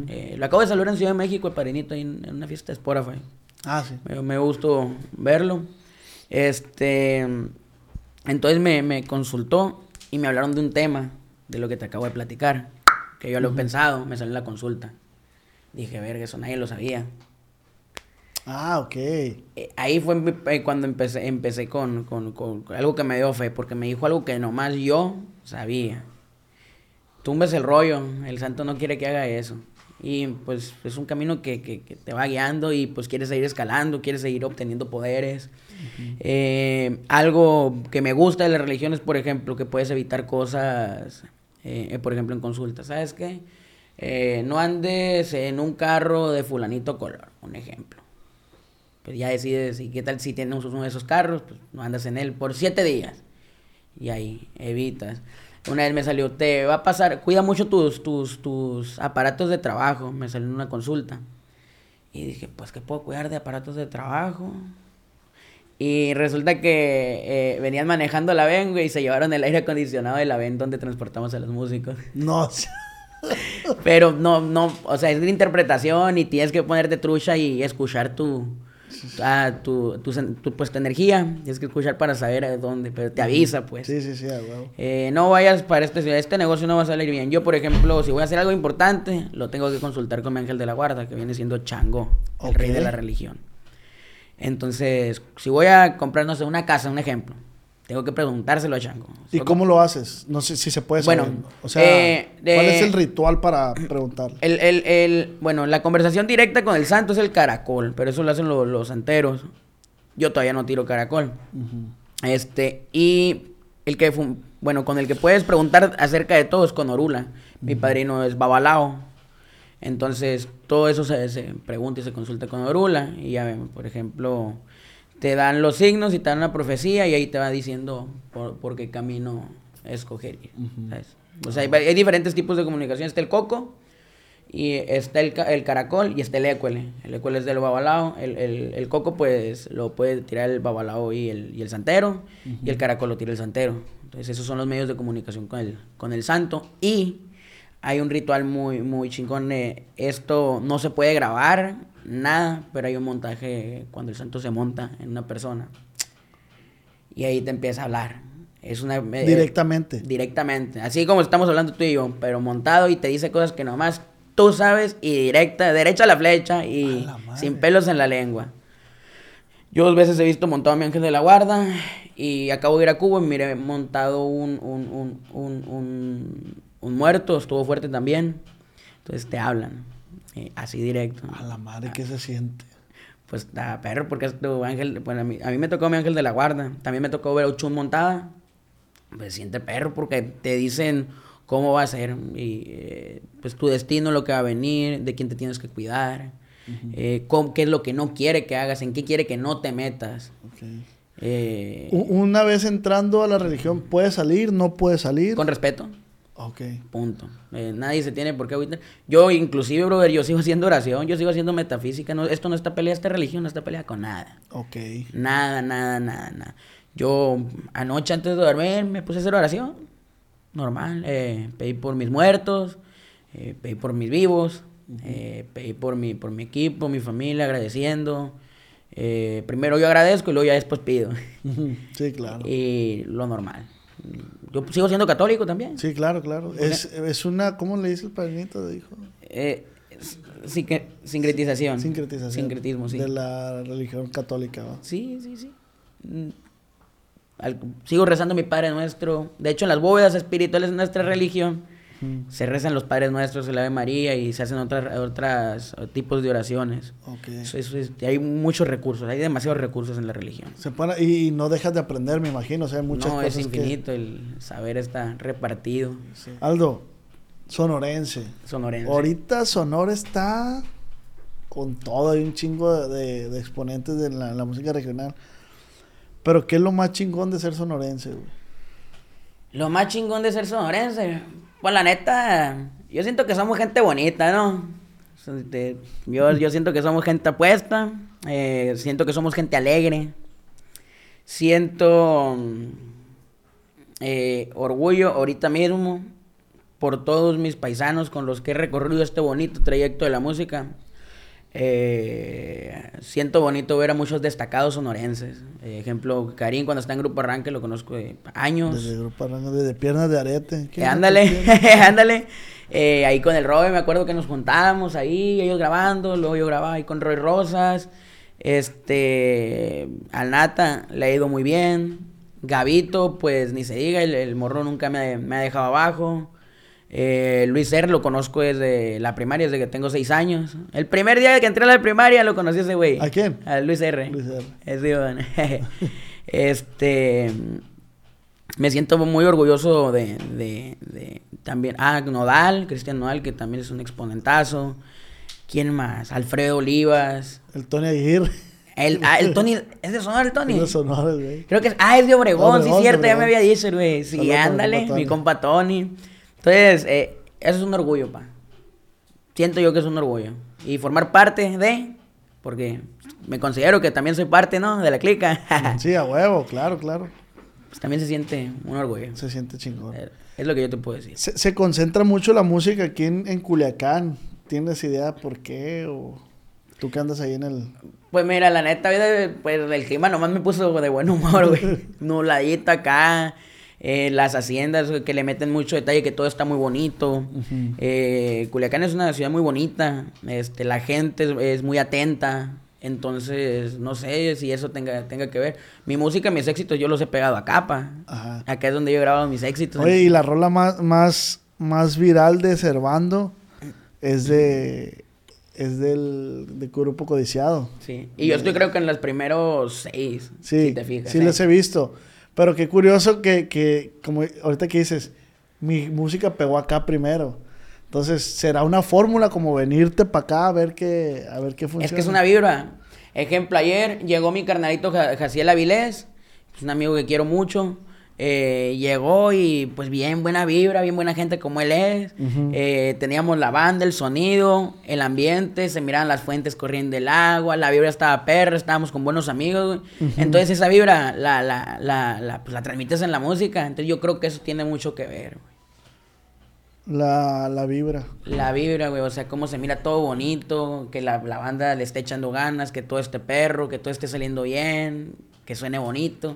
Eh, lo acabo de saludar en Ciudad de México, el padrinito, ahí en, una fiesta de Spotify.
Ah, sí.
Me, me gustó verlo. Este... Entonces me, me, consultó y me hablaron de un tema, de lo que te acabo de platicar, que yo lo he pensado, me salió en la consulta. Dije, verga, eso nadie lo sabía.
Ah, ok.
Eh, ahí fue eh, cuando empecé, empecé con, con, con, algo que me dio fe, porque me dijo algo que nomás yo sabía. Tumbes el rollo, el santo no quiere que haga eso. Y pues es un camino que, que, que te va guiando y pues quieres seguir escalando, quieres seguir obteniendo poderes. Eh, algo que me gusta de la religión es, por ejemplo, que puedes evitar cosas, por ejemplo, en consulta. ¿Sabes qué? Eh, no andes en un carro de fulanito color, un ejemplo. Pues ya decides, ¿y qué tal si tienes uno de esos carros? Pues no andas en él por siete días. Y ahí evitas. Una vez me salió, te va a pasar, cuida mucho tus, tus, tus aparatos de trabajo. Me salió en una consulta. Y dije, pues, ¿qué puedo cuidar de aparatos de trabajo? Y resulta que eh, venían manejando la VEN, güey, y se llevaron el aire acondicionado de la VEN donde transportamos a los músicos.
No.
Pero no, no, o sea, es de interpretación y tienes que ponerte trucha y escuchar tu, ah, tu, tu, tu, pues, tu energía. Tienes que escuchar para saber a dónde, pero te avisa, pues.
Sí, sí, sí,
eh, no vayas para este, este negocio no va a salir bien. Yo, por ejemplo, si voy a hacer algo importante, lo tengo que consultar con mi ángel de la guarda, que viene siendo Chango, el rey de la religión. Entonces, si voy a comprar, no sé, una casa, un ejemplo, tengo que preguntárselo a Chango.
¿Y cómo lo haces? No sé si se puede
saber. Bueno,
o sea, eh, ¿cuál es el ritual para preguntarle?
El, el, el, bueno, la conversación directa con el santo es el caracol, pero eso lo hacen los, santeros. Yo todavía no tiro caracol. Este, y el que, bueno, con el que puedes preguntar acerca de todo es con Orula. Mi padrino es Babalao. Entonces, todo eso se, pregunta y se consulta con Orula. Y ya vemos, por ejemplo, te dan los signos y te dan una profecía y ahí te va diciendo por, qué camino escoger. O sea, hay, diferentes tipos de comunicación. Está el coco, y está el, el caracol y está el ecuele. El ecuele es del babalao. El, el, coco, pues, lo puede tirar el babalao y el, y el santero. Y el caracol lo tira el santero. Entonces, esos son los medios de comunicación con el, con el santo. Y hay un ritual muy, muy chingón. esto no se puede grabar, nada, pero hay un montaje cuando el santo se monta en una persona. Y ahí te empieza a hablar. Es una...
Eh, directamente.
directamente. Así como estamos hablando tú y yo, pero montado y te dice cosas que nomás tú sabes y directa, derecha a la flecha y sin pelos en la lengua. Yo dos veces he visto montado a mi ángel de la guarda y acabo de ir a Cuba y miré montado un, un, un, un, un, un muerto, estuvo fuerte también. Entonces te hablan, así directo.
A la madre, ¿qué se siente?
Pues está perro, porque es tu ángel. Bueno, a mí, a mí me tocó mi ángel de la guarda. También me tocó ver a Uchun montada. Pues siente perro, porque te dicen cómo va a ser. Y eh, pues tu destino, lo que va a venir, de quién te tienes que cuidar. eh, cómo- qué es lo que no quiere que hagas, en qué quiere que no te metas. Eh,
Una vez entrando a la religión, ¿puede salir? ¿No puede salir?
con respeto.
Ok.
Punto. Eh, nadie se tiene por qué agüitar. Yo, inclusive, brother, yo sigo haciendo oración, yo sigo haciendo metafísica. No, esto no está pelea, esta religión no está pelea con nada.
Ok.
Nada, nada, nada, nada. Yo anoche antes de dormir me puse a hacer oración. Normal. Eh, pedí por mis muertos, eh, pedí por mis vivos, pedí por mi, por mi equipo, mi familia, agradeciendo. Primero yo agradezco y luego ya después pido.
Sí, claro.
y lo normal. Yo sigo siendo católico también.
Sí, claro, claro. Es, es una, ¿cómo le dice el padrinito? Dijo.
Eh, s- sincre- sincretización.
Sincretización.
Sincretismo, sí.
De la religión católica, ¿va?
Sí, sí, sí. Mm, al- sigo rezando mi Padre Nuestro. De hecho, en las bóvedas espirituales de nuestra religión
Mm.
se rezan los Padres Nuestros, el Ave María y se hacen otras otras eh, tipos de oraciones. Eso- eso es- hay muchos recursos, hay demasiados recursos en la religión.
Se pone, y, y no dejas de aprender, me imagino. O sea, hay muchas
no,
cosas
es
que-
infinito, el saber está repartido.
Aldo, sonorense.
Sonorense.
Ahorita Sonora está con todo, hay un chingo de, de- de exponentes de la, la música regional. Pero ¿qué es lo más chingón de ser sonorense, güey?
Lo más chingón de ser sonorense, pues la neta, yo siento que somos gente bonita, ¿no? Yo, yo siento que somos gente apuesta, eh, siento que somos gente alegre, siento eh, orgullo ahorita mismo por todos mis paisanos con los que he recorrido este bonito trayecto de la música. Eh, siento bonito ver a muchos destacados sonorenses. Eh, ejemplo, Karim cuando está en Grupo Arranque lo conozco de años.
Desde Grupo Arango, desde Piernas de Arete.
Eh,
¿Quién es
ándale, ándale. Eh, ahí con el Roy, me acuerdo que nos juntábamos ahí, ellos grabando, luego yo grababa ahí con Roy Rosas. Este, al Nata le ha ido muy bien. Gavito, pues ni se diga, el, el morro nunca me, me ha dejado abajo. Eh, Luis R lo conozco desde la primaria, desde que tengo seis años. El primer día que entré a la primaria lo conocí a ese güey.
¿A quién?
A Luis R.
Luis R.
Ese, bueno. este. Me siento muy orgulloso de, de, de también. Ah, Nodal, Cristian Nodal, que también es un exponentazo. ¿Quién más? Alfredo Olivas.
El Tony Aguirre.
El, ah, el Tony. ¿Es de Sonora el Tony?
Es de Sonora, güey.
Creo que es. Ah, es de Obregón,
Obregón,
sí, cierto, ya me había dicho, güey. Sí, ándale, mi compa Tony. Entonces, eh, eso es un orgullo, pa. Siento yo que es un orgullo. Y formar parte de. Porque me considero que también soy parte, ¿no? De la clica.
Sí, a huevo, claro, claro.
pues también se siente un orgullo.
Se siente chingón.
Eh, Es lo que yo te puedo decir.
Se, se concentra mucho la música aquí en, en Culiacán. ¿Tienes idea por qué? ¿O tú que andas ahí en el...?
Pues mira, la neta, pues el clima nomás me puso de buen humor, güey. Nubladito acá. Eh, las haciendas que le meten mucho detalle, que todo está muy bonito. Eh, Culiacán es una ciudad muy bonita. Este, la gente es, es muy atenta. Entonces, no sé si eso tenga, tenga que ver. Mi música, mis éxitos, yo los he pegado a capa.
Ajá.
Acá es donde yo he grabado mis éxitos.
Oye, y la rola más, más, más viral de Servando es de... Es del, de Grupo Codiciado.
Sí. Y yo estoy creo que en los primeros seis.
Sí,
si te fijas.
sí
¿eh?
les he visto. Pero qué curioso que, que, como ahorita que dices, mi música pegó acá primero. Entonces, ¿será una fórmula como venirte para acá a ver qué, a ver qué funciona?
Es que es una vibra. Ejemplo, ayer llegó mi carnalito Ja- Jaciel Avilés, es un amigo que quiero mucho. Eh, llegó y pues bien buena vibra, bien buena gente como él es. Eh, teníamos la banda, el sonido, el ambiente, se miraban las fuentes corriendo el agua, la vibra estaba perra, estábamos con buenos amigos. Entonces esa vibra la, la, la, la, pues, la transmites en la música. Entonces yo creo que eso tiene mucho que ver. güey.
La, la vibra.
La vibra, güey, o sea, cómo se mira todo bonito, que la, la banda le esté echando ganas, que todo esté perro, que todo esté saliendo bien, que suene bonito.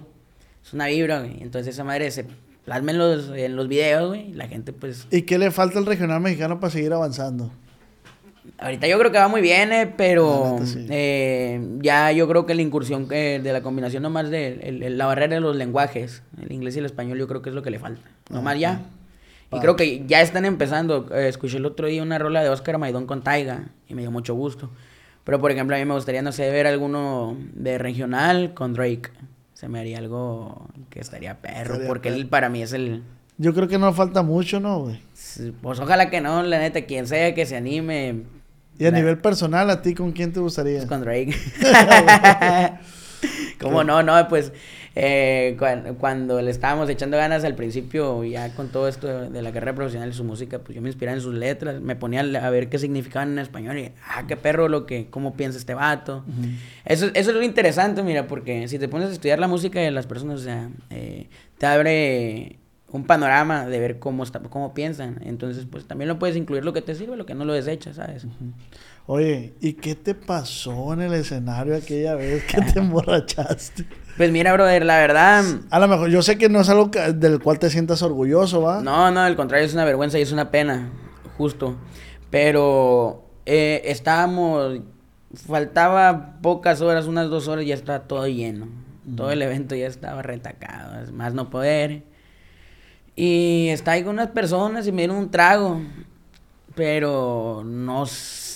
Es una vibra, güey. Entonces esa madre se plasma en los, en los videos, güey, y la gente pues...
¿Y qué le falta al regional mexicano para seguir avanzando?
Ahorita yo creo que va muy bien, eh, pero eh, ya yo creo que la incursión de la combinación nomás de la barrera de los lenguajes, el inglés y el español, yo creo que es lo que le falta. Nomás ya. Y creo que ya están empezando. Eh, escuché el otro día una rola de Oscar Maidón con Taiga y me dio mucho gusto. Pero por ejemplo, a mí me gustaría, no sé, ver alguno de regional con Drake. Se me haría algo que estaría perro, porque él para mí es el...
Yo creo que no falta mucho, ¿no, güey?
Pues ojalá que no, la neta, quien sea que se anime.
Y a nivel personal, ¿a ti con quién te gustaría?
Pues con Drake. ¿Cómo no? No, pues eh, cuando, le estábamos echando ganas al principio, ya con todo esto de, la carrera profesional y su música, pues yo me inspiraba en sus letras, me ponía a ver qué significaban en español y, ah, qué perro lo que, cómo piensa este vato. eso, eso es lo interesante, mira, porque si te pones a estudiar la música de las personas, o sea, eh, te abre un panorama de ver cómo, está, cómo piensan. Entonces, pues también lo puedes incluir lo que te sirve, lo que no lo desechas, ¿sabes?
Oye, ¿y qué te pasó en el escenario aquella vez que te emborrachaste?
Pues mira, brother, la verdad.
A lo mejor, yo sé que no es algo del cual te sientas orgulloso, ¿va?
No, no, al contrario, es una vergüenza y es una pena, justo. Pero eh, estábamos. Faltaba pocas horas, unas dos horas, ya estaba todo lleno. Todo el evento ya estaba retacado, es más no poder. Y estaba ahí con unas personas y me dieron un trago. Pero no sé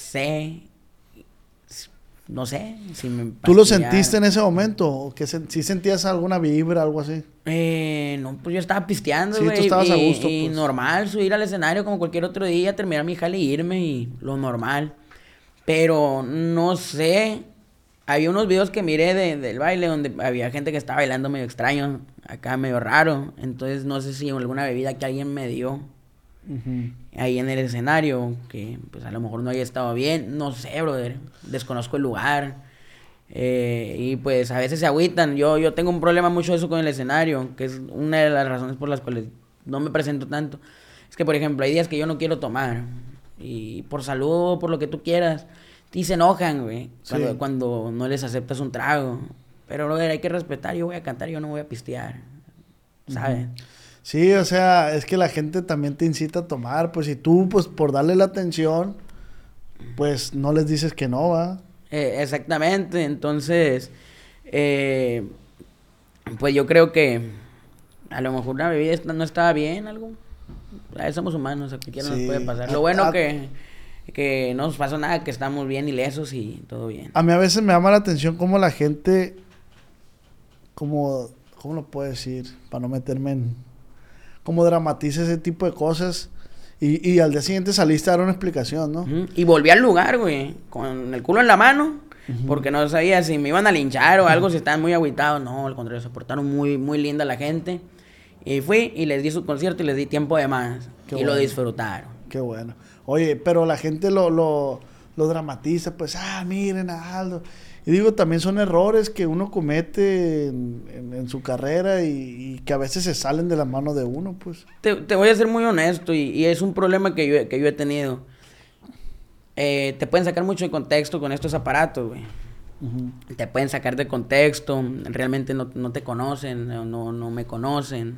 no sé, si me
¿Tú lo sentiste en ese momento? ¿O que ¿Sí sentías alguna vibra, algo así?
Eh, no, pues yo estaba pisteando, Sí, tú estabas a gusto, Y pues. normal, subir al escenario como cualquier otro día, terminar mi jale y irme y lo normal. Pero no sé, había unos videos que miré de, del baile donde había gente que estaba bailando medio extraño, acá medio raro. Entonces no sé si alguna bebida que alguien me dio ahí en el escenario, que pues a lo mejor no haya estado bien, no sé, brother, desconozco el lugar. Eh, y pues a veces se agüitan. Yo, yo tengo un problema mucho eso con el escenario, que es una de las razones por las cuales no me presento tanto. Es que, por ejemplo, hay días que yo no quiero tomar. Y por salud, por lo que tú quieras, y se enojan, güey, cuando, no les aceptas un trago. Pero, brother, hay que respetar. Yo voy a cantar, yo no voy a pistear. ¿Sabes?
Sí, o sea, es que la gente también te incita a tomar, pues si tú, pues por darle la atención, pues no les dices que no, va.
Eh, exactamente, entonces, eh, pues yo creo que a lo mejor una bebida no estaba bien, algo. somos humanos, a cualquiera nos puede pasar. Lo bueno que, que no nos pasó nada, que estamos bien ilesos y todo bien.
A mí a veces me llama la atención cómo la gente, como, ¿cómo lo puedo decir? Para no meterme en como dramatiza ese tipo de cosas. Y, y al día siguiente saliste a dar una explicación, ¿no?
Y volví al lugar, güey, con el culo en la mano, porque no sabía si me iban a linchar o algo, si estaban muy aguitados. No, al contrario, se portaron muy, muy linda la gente. Y fui y les di su concierto y les di tiempo de más. y lo disfrutaron.
Qué bueno. Oye, pero la gente lo, lo, lo dramatiza, pues, ah, miren a Aldo. Y digo, también son errores que uno comete en, su carrera y, que a veces se salen de la mano de uno, pues.
Te, voy a ser muy honesto y, es un problema que yo, que yo he tenido. Eh, te pueden sacar mucho de contexto con estos aparatos, güey. Te pueden sacar de contexto, realmente no, te conocen, no, no me conocen.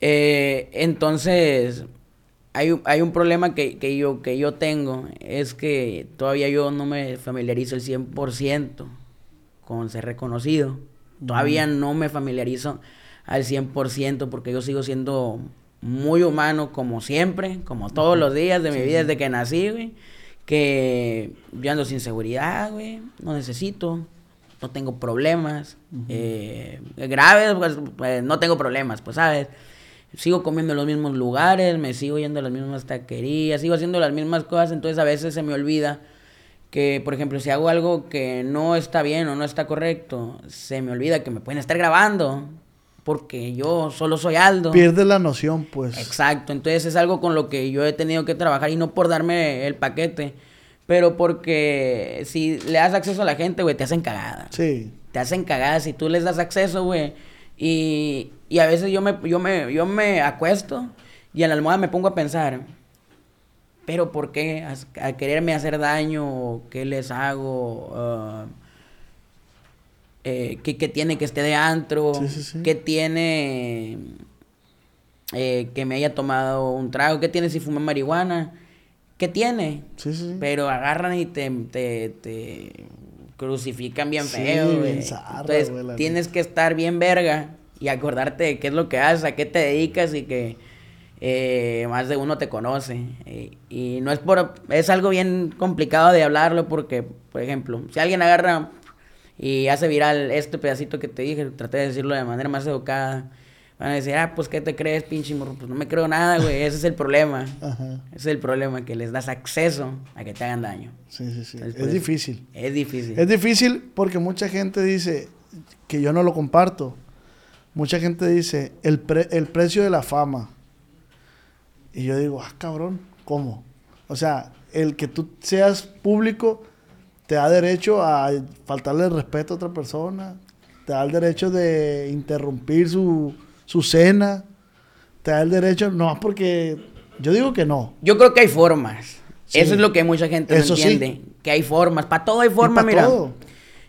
Eh, entonces, hay, hay un problema que, que, yo, que yo tengo, es que todavía yo no me familiarizo el 100% con ser reconocido. Todavía no me familiarizo al 100% porque yo sigo siendo muy humano como siempre, como todos los días de mi vida desde que nací, güey. Que yo ando sin seguridad, güey. No necesito. No tengo problemas. eh, graves, pues, pues, no tengo problemas, pues, ¿sabes? Sigo comiendo en los mismos lugares, me sigo yendo a las mismas taquerías, sigo haciendo las mismas cosas, entonces a veces se me olvida que, por ejemplo, si hago algo que no está bien o no está correcto, se me olvida que me pueden estar grabando, porque yo solo soy Aldo.
Pierde la noción, pues.
Exacto, entonces es algo con lo que yo he tenido que trabajar y no por darme el paquete, pero porque si le das acceso a la gente, güey, te hacen cagada. Sí. Te hacen cagada si tú les das acceso, güey y, y a veces yo me, yo, me, yo me acuesto y en la almohada me pongo a pensar, pero ¿por qué? A, quererme hacer daño, ¿qué les hago? Uh, eh, ¿qué, tiene que esté de antro? ¿Qué tiene eh, que me haya tomado un trago? ¿Qué tiene si fumé marihuana? ¿qué tiene?
Sí, sí, sí.
Pero agarran y te, te, te crucifican bien
Sí,
feo, güey. Entonces tienes que estar bien verga y acordarte de qué es lo que haces, a qué te dedicas y que eh, más de uno te conoce. Y no es por... Es algo bien complicado de hablarlo porque, por ejemplo, si alguien agarra y hace viral este pedacito que te dije, traté de decirlo de manera más educada. Van a decir, ah, pues, ¿qué te crees, pinche morro? Pues no me creo nada, güey. Ese es el problema.
Ajá.
Ese es el problema, que les das acceso a que te hagan daño.
Sí, sí, sí.
Entonces,
Es
pues,
difícil.
Es difícil.
Es difícil porque mucha gente dice que yo no lo comparto. Mucha gente dice el, pre- el precio de la fama. Y yo digo, ah, cabrón, ¿cómo? O sea, el que tú seas público te da derecho a faltarle respeto a otra persona, te da el derecho de interrumpir su, su cena, te da el derecho, no, porque yo digo que no.
Yo creo que hay formas.
Sí.
Eso es lo que mucha gente no
sí.
entiende. Que hay formas. Para todo hay forma, mira.
todo.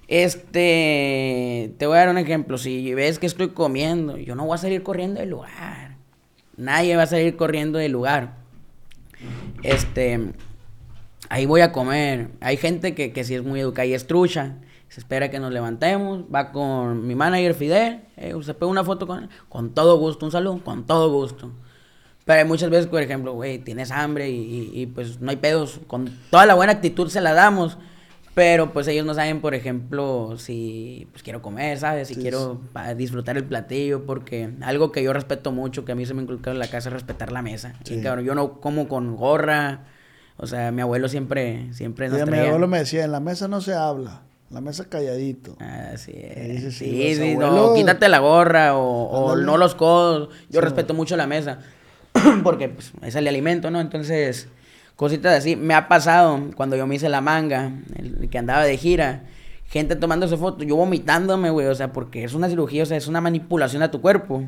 Este, te voy a dar un ejemplo. Si ves que estoy comiendo, yo no voy a salir corriendo del lugar. Nadie va a salir corriendo del lugar. Este, ahí voy a comer. Hay gente que, que sí es muy educada y es trucha. Se espera que nos levantemos. Va con mi manager Fidel. eh, se pega una foto con él. Con todo gusto. Un saludo. Con todo gusto. Pero hay muchas veces, por ejemplo, güey, tienes hambre y, pues no hay pedos. Con toda la buena actitud se la damos. Pero pues ellos no saben, por ejemplo, si pues quiero comer, ¿sabes? Si
Sí,
quiero pa- disfrutar el platillo. Porque algo que yo respeto mucho, que a mí se me inculcó en la casa, es respetar la mesa.
Sí.
Y cabrón, yo no como con gorra. O sea, mi abuelo siempre, siempre nos
Y mi
traía.
abuelo me decía, en la mesa no se habla, la mesa calladito.
Así
Sí,
es.
sí,
Sí,
sí,
sí, no, quítate la gorra o, o no los codos. Yo
Sí.
respeto mucho la mesa porque pues, es el alimento, ¿no? Entonces, cositas así. Me ha pasado cuando yo me hice la manga, el que andaba de gira, gente tomándose fotos, yo vomitándome, güey, o sea, porque es una cirugía, o sea, es una manipulación a tu cuerpo.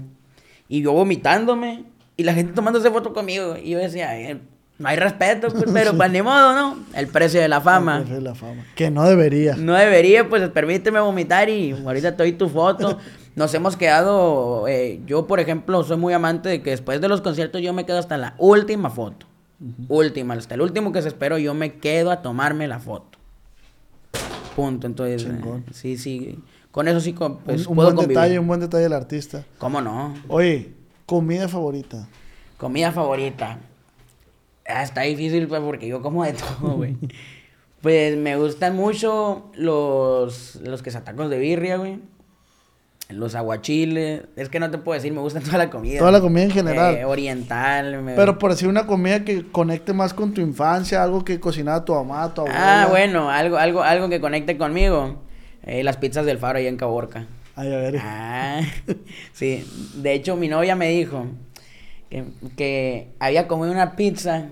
Y yo vomitándome y la gente tomándose fotos conmigo. Y yo decía, "Eh, no hay respeto, pues, pero pues ni modo, ¿no? El precio de la fama.
Jefe de la fama. Que no debería.
No debería, pues permíteme vomitar y ahorita te doy tu foto. Nos hemos quedado, eh, yo por ejemplo soy muy amante de que después de los conciertos yo me quedo hasta la última foto. Última, hasta el último que se espero yo me quedo a tomarme la foto. Punto, entonces, eh, sí, sí, con eso sí pues,
un, un
puedo
buen
convivir.
detalle, un buen detalle del artista.
¿Cómo no?
Oye, comida favorita.
Comida favorita. Ah, está difícil, pues, porque yo como de todo, güey. pues me gustan mucho los, los quesatacos de birria, güey. Los aguachiles. Es que no te puedo decir, me gusta toda la comida.
Toda la comida en general.
Eh, oriental. me-
Pero por decir una comida que conecte más con tu infancia, algo que cocinaba tu mamá, tu abuela.
Ah, bueno, algo, algo, algo que conecte conmigo. Eh, las pizzas del faro allá en Caborca.
Ay, a ver.
Ah, sí. De hecho, mi novia me dijo que, que había comido una pizza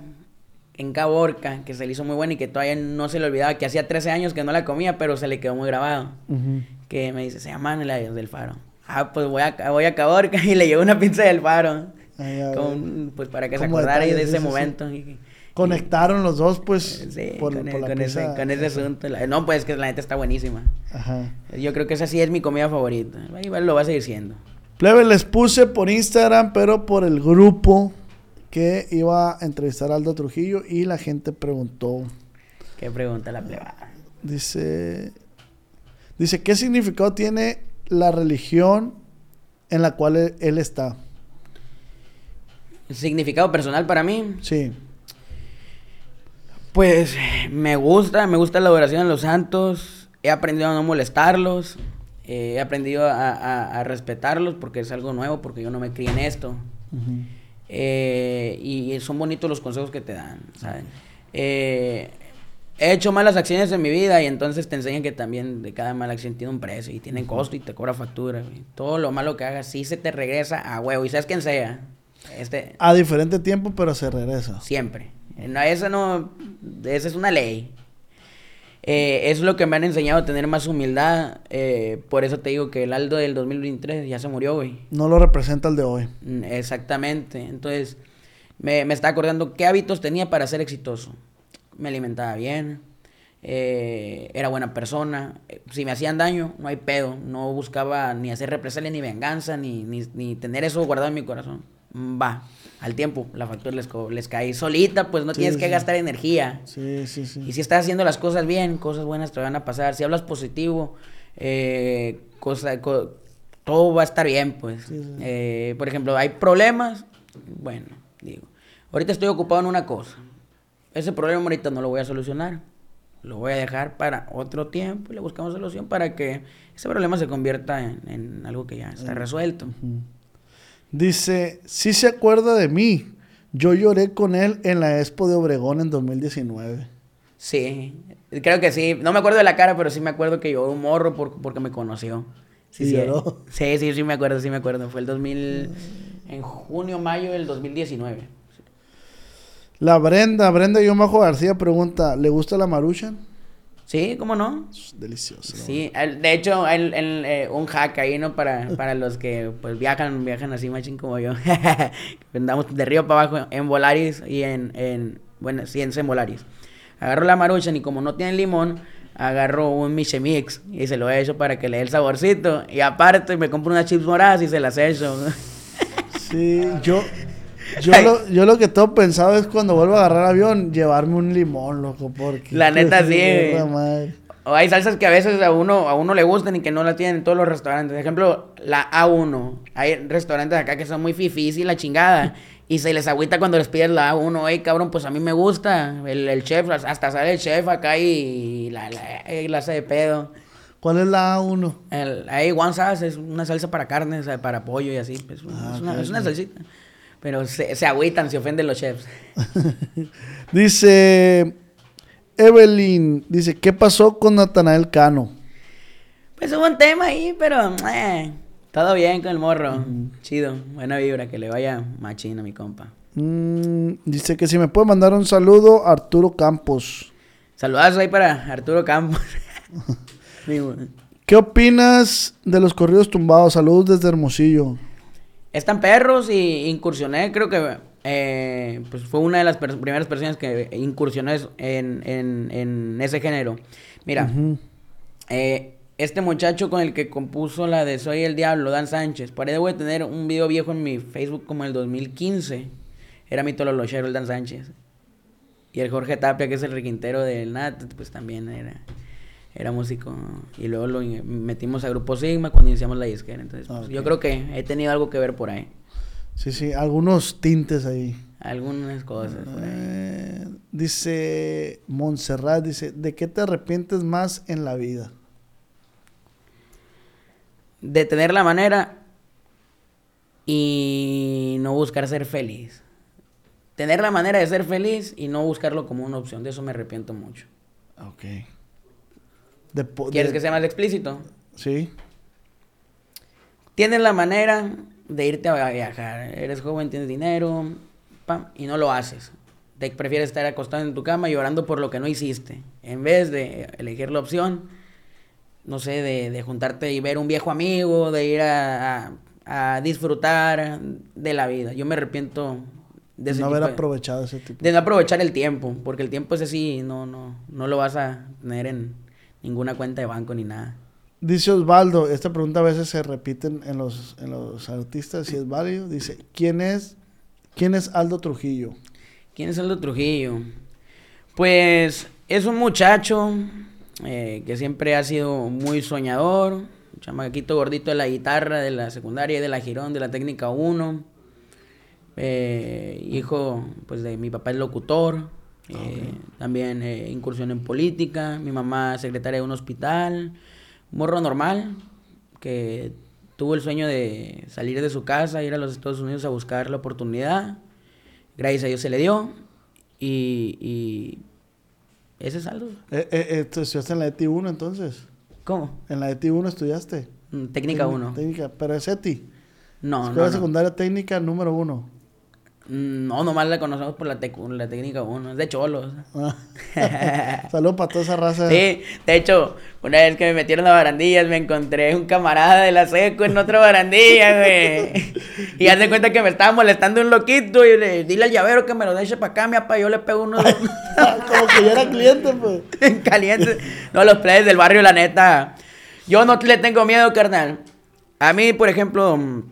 en Caborca que se le hizo muy buena y que todavía no se le olvidaba, que hacía 13 años que no la comía, pero se le quedó muy grabado.
Ujú.
Que me dice, se llama la del faro. Ah, pues voy a, voy a Caborca y le llevo una pizza del faro.
Ay.
Con- pues para que se acordara de ese
sí, sí, sí.
momento. Y-
Conectaron los dos, pues,
Sí,
por,
con,
por
el-
la
con ese, con ese asunto. La- no, pues que la neta está buenísima.
Ajá.
Yo creo que esa sí es mi comida favorita. Va- lo va a seguir siendo.
Plebe, les puse por Instagram, pero por el grupo que iba a entrevistar a Aldo Trujillo y la gente preguntó,
¿Qué pregunta la pleba?
dice, dice, ¿qué significado tiene la religión en la cual él, él está?
Significado personal para mí.
Sí,
Pues me gusta, me gusta la adoración a los santos. He aprendido a no molestarlos. eh, he aprendido a, a- a respetarlos porque es algo nuevo, porque yo no me crié en esto. Eh, y son bonitos los consejos que te dan, ¿sabes? Eh, he hecho malas acciones en mi vida y entonces te enseñan que también de cada mala acción tiene un precio y tiene costo y te cobra factura. güey. Todo lo malo que hagas sí se te regresa a huevo y sabes quién sea. Este,
a diferente tiempo, pero se regresa.
siempre. Eh, No, esa no, esa es una ley. Eh, es lo que me han enseñado a tener más humildad. eh, por eso te digo que el Aldo del 2023 ya se murió, güey.
No lo representa el de hoy.
Mm, Exactamente. Entonces, me, me está acordando qué hábitos tenía para ser exitoso. Me alimentaba bien, eh, era buena persona. eh, Si me hacían daño, no hay pedo. No buscaba ni hacer represalia, ni venganza, ni, ni, ni tener eso guardado en mi corazón. va. Al tiempo, la factura les, les cae solita, pues no
Sí,
tienes que
sí.
gastar energía.
Sí, sí,
Y
sí.
si estás haciendo las cosas bien, cosas buenas te van a pasar. Si hablas positivo, eh, cosa, co- todo va a estar bien, pues.
Sí, sí.
Eh, por ejemplo, hay problemas. Bueno, digo, ahorita estoy ocupado en una cosa. Ese problema ahorita no lo voy a solucionar. Lo voy a dejar para otro tiempo y le buscamos solución para que ese problema se convierta en, en algo que ya está resuelto.
Dice, sí se acuerda de mí. Yo lloré con él en la Expo de Obregón en 2019.
Sí, creo que sí. No me acuerdo de la cara, pero sí me acuerdo que lloró un morro por- porque me conoció. Sí,
¿Y
sí,
lloró?
sí, sí, sí me acuerdo, sí me acuerdo. Fue el 2000, en junio, mayo del 2019.
La Brenda, Brenda Guión Bajo García pregunta, ¿le gusta la maruchan?
Sí, ¿cómo no?
Delicioso.
Sí, el- de hecho, el, el, eh, un hack ahí, ¿no? Para, para los que pues viajan, viajan así machín como yo. Andamos de río para abajo en Volaris y en, en bueno, sí, en Volaris. Agarro la maruchan y como no tiene limón, agarro un Michemix y se lo echo para que le dé el saborcito. Y aparte me compro unas chips moradas y se las echo.
Sí, yo, yo, lo, yo lo que tengo pensado es cuando vuelvo a agarrar avión, llevarme un limón, loco, porque...
La neta, sí. O hay salsas que a veces a uno, a uno le gustan y que no la tienen en todos los restaurantes. Por ejemplo, la A1. Hay restaurantes acá que son muy fifís y la chingada. Y se les agüita cuando les pides la A1. Ey, cabrón, pues a mí me gusta. El, el chef, hasta sale el chef acá y la, la, y la hace de pedo.
¿Cuál es la A1?
El, ahí One Sauce es una salsa para carne, o sea, para pollo y así. pues,
Ah,
es, una, es una salsita. Pero se, se agüitan, se ofenden los chefs.
Dice Evelyn, dice, ¿qué pasó con Natanael Cano?
Pues hubo un tema ahí, pero eh, todo bien con el morro. Chido, buena vibra, que le vaya machín a mi compa.
Mm, dice que si me puede mandar un saludo Arturo Campos.
Saludazo ahí para Arturo Campos. Digo,
¿Qué opinas de los corridos tumbados? Saludos desde Hermosillo.
Están perros y incursioné, creo que eh, pues fue una de las pers- primeras personas que incursionó es- en, en- en ese género. Mira, eh, este muchacho con el que compuso la de Soy el Diablo, Dan Sánchez, por ahí debo de tener un video viejo en mi Facebook como el 2015. Era mi tololochero el Dan Sánchez. Y el Jorge Tapia, que es el requintero del NAT, pues también era, era músico. Y luego lo metimos a Grupo Sigma cuando iniciamos la disquera. Entonces, pues, yo creo que he tenido algo que ver por ahí.
Sí, sí, algunos tintes ahí.
Algunas cosas por ahí.
Eh, dice Montserrat, dice, ¿de qué te arrepientes más en la vida?
De tener la manera y no buscar ser feliz. Tener la manera de ser feliz y no buscarlo como una opción. De eso me arrepiento mucho.
Ok. De
¿Quieres
de-
que sea más explícito?
Sí.
Tienes la manera de irte a viajar. Eres joven, tienes dinero, pam, y no lo haces. Te prefieres estar acostado en tu cama llorando por lo que no hiciste. En vez de elegir la opción, no sé, de, de juntarte y ver un viejo amigo, de ir a, a- a disfrutar de la vida. Yo me arrepiento de, ese
no haber aprovechado ese tipo.
de no aprovechar el tiempo, porque el tiempo es así, no, no, no lo vas a tener en ninguna cuenta de banco ni nada.
Dice Osvaldo, esta pregunta a veces se repite en, los, en los artistas, si es válido. Dice, ¿quién es, ¿quién es Aldo Trujillo?
¿Quién es Aldo Trujillo? Pues es un muchacho eh, que siempre ha sido muy soñador, un chamaquito gordito de la guitarra, de la secundaria y de la Girón, de la técnica 1. Eh, hijo pues de mi papá es locutor, eh, también eh, incursión en política, mi mamá secretaria de un hospital, morro normal que tuvo el sueño de salir de su casa, ir a los Estados Unidos a buscar la oportunidad, gracias a Dios se le dio y, y ese es algo.
Eh, eh, eh, ¿tú estudiaste en la ETI 1 entonces?
¿Cómo?
En la ETI 1 estudiaste.
Mm, Técnica 1.
Técnica, pero es ETI.
No,
Escuela
no, no.
Secundaria Técnica número 1.
No, nomás la conocemos por la, la técnica 1, es de cholos.
Saludos para toda esa raza.
Sí, de hecho, una vez que me metieron a barandillas, me encontré un camarada de la seco en otra barandilla, güey. Y haz de cuenta que me estaba molestando un loquito y le dile al llavero que me lo deje para acá, mi papá, yo le pego unos
Como que ya era cliente, pues.
calientes. No, los players del barrio, la neta. Yo no le tengo miedo, carnal. A mí, por ejemplo, mm,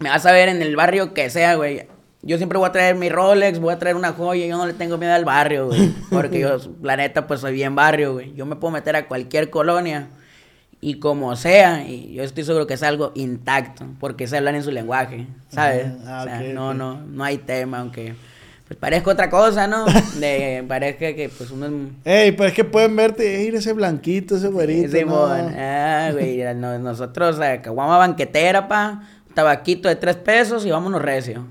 me vas a ver en el barrio que sea, güey. Yo siempre voy a traer mi Rolex, voy a traer una joya, yo no le tengo miedo al barrio, güey. Porque yo, la neta, pues soy bien barrio, güey. Yo me puedo meter a cualquier colonia y como sea, y yo estoy seguro que es algo intacto, porque se hablan en su lenguaje, ¿sabes?
Ah,
o sea, no, no, no hay tema, aunque pues parezca otra cosa, ¿no? De, parezca que pues uno es...
Ey, pero es que pueden verte, ey, ese blanquito, ese güerito. No.
Ah, güey, no- nosotros, caguama banquetera, pa, tabaquito de tres pesos y vámonos recio.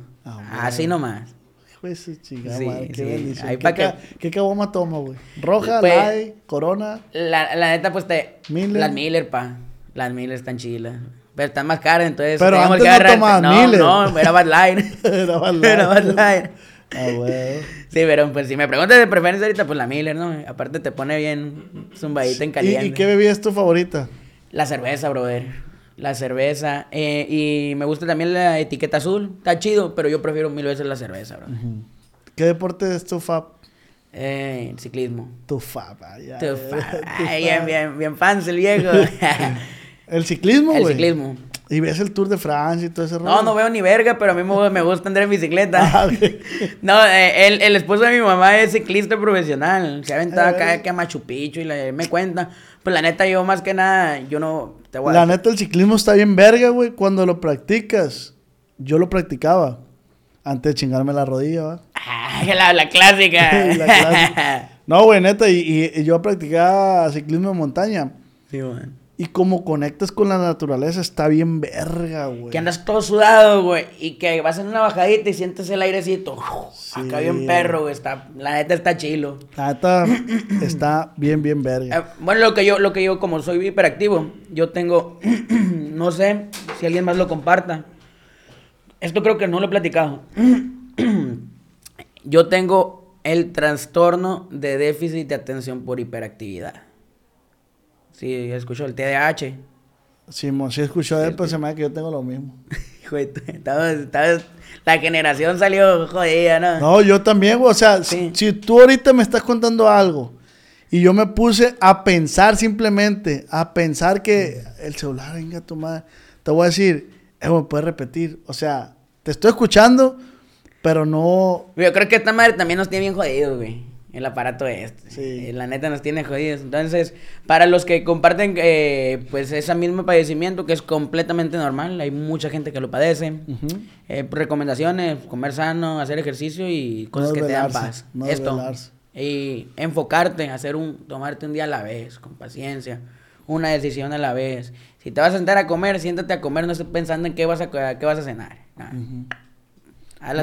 Ah.
Así nomás.
Hijo de su chingada
Sí,
madre, qué
sí.
bendición.
Ahí
¿Qué,
pa' que-
ca- ¿Qué caguama toma, güey? Roja,
Pues-
light, corona.
La, la neta, pues te...
Miller.
Las Miller, pa. Las Miller están chilas. Pero están más caras, entonces...
Pero antes
que
no tomabas
no,
Miller.
No, era Bad Light.
Era Bud Light.
Era Bud Light.
Ah, güey.
Sí, pero pues si me preguntas de preferencia ahorita, pues la Miller, ¿no? Aparte te pone bien zumbadita en
¿Y,
caliente.
¿Y qué bebida es tu favorita?
La cerveza, brother. La cerveza. eh, y me gusta también la etiqueta azul. Está chido, pero yo prefiero mil veces la cerveza, bro.
¿Qué deporte es tu fab?
Eh, el ciclismo.
Tu fab, ah, ya,
Tu
ya,
fa-
tu
Ay, bien,
fab.
bien, bien fans el viejo.
¿El ciclismo,
el
güey?
ciclismo.
¿Y ves el Tour de Francia y todo ese rollo?
No, no veo ni verga, pero a mí me, gusta andar en bicicleta.
Ah.
No, eh, el, el esposo de mi mamá es ciclista profesional. Se ha aventado
Eh.
acá que a Machu Picchu y la- me cuenta. Pues la neta, yo más que nada, yo no... Te voy a-
La neta, el ciclismo está bien verga, güey. Cuando lo practicas, yo lo practicaba. Antes de chingarme la rodilla, ¿va?
Ay, la, la clásica.
La clásica. No, güey, neta, y, y- y yo practicaba ciclismo en montaña.
Sí, man.
Y como conectas con la naturaleza, está bien verga, güey.
Que andas todo sudado, güey, y que vas en una bajadita y sientes el airecito.
Sí.
Acá bien perro, güey, está, la neta está chilo.
La neta, está bien, bien
Eh,
verga.
bueno, lo que yo, lo que yo, como soy hiperactivo, yo tengo, no sé si alguien más lo comparta. Esto creo que no lo he platicado. yo tengo el trastorno de déficit de atención por hiperactividad. Sí, escucho el TDAH.
Simón, sí escuchó de él, pero se me da que yo tengo lo mismo.
Hijo la generación salió jodida, ¿no?
No, yo también, güey. O sea,
Sí.
si, si tú ahorita me estás contando algo y yo me puse a pensar simplemente, a pensar que el celular, venga tu madre, te voy a decir, eh, me puedes repetir. O sea, te estoy escuchando, pero no.
Yo creo que esta madre también nos tiene bien jodidos, güey. El aparato este.
Sí.
Eh, La neta nos tiene jodidos. Entonces, para los que comparten, eh, pues, ese mismo padecimiento que es completamente normal, hay mucha gente que lo padece. Eh, pues, recomendaciones, comer sano, hacer ejercicio y cosas
No
que te dan paz.
no
Esto.
desvelarse.
Y enfocarte, hacer un, tomarte un día a la vez, con paciencia, una decisión a la vez. Si te vas a sentar a comer, siéntate a comer, no estés pensando en qué vas a, qué vas a cenar.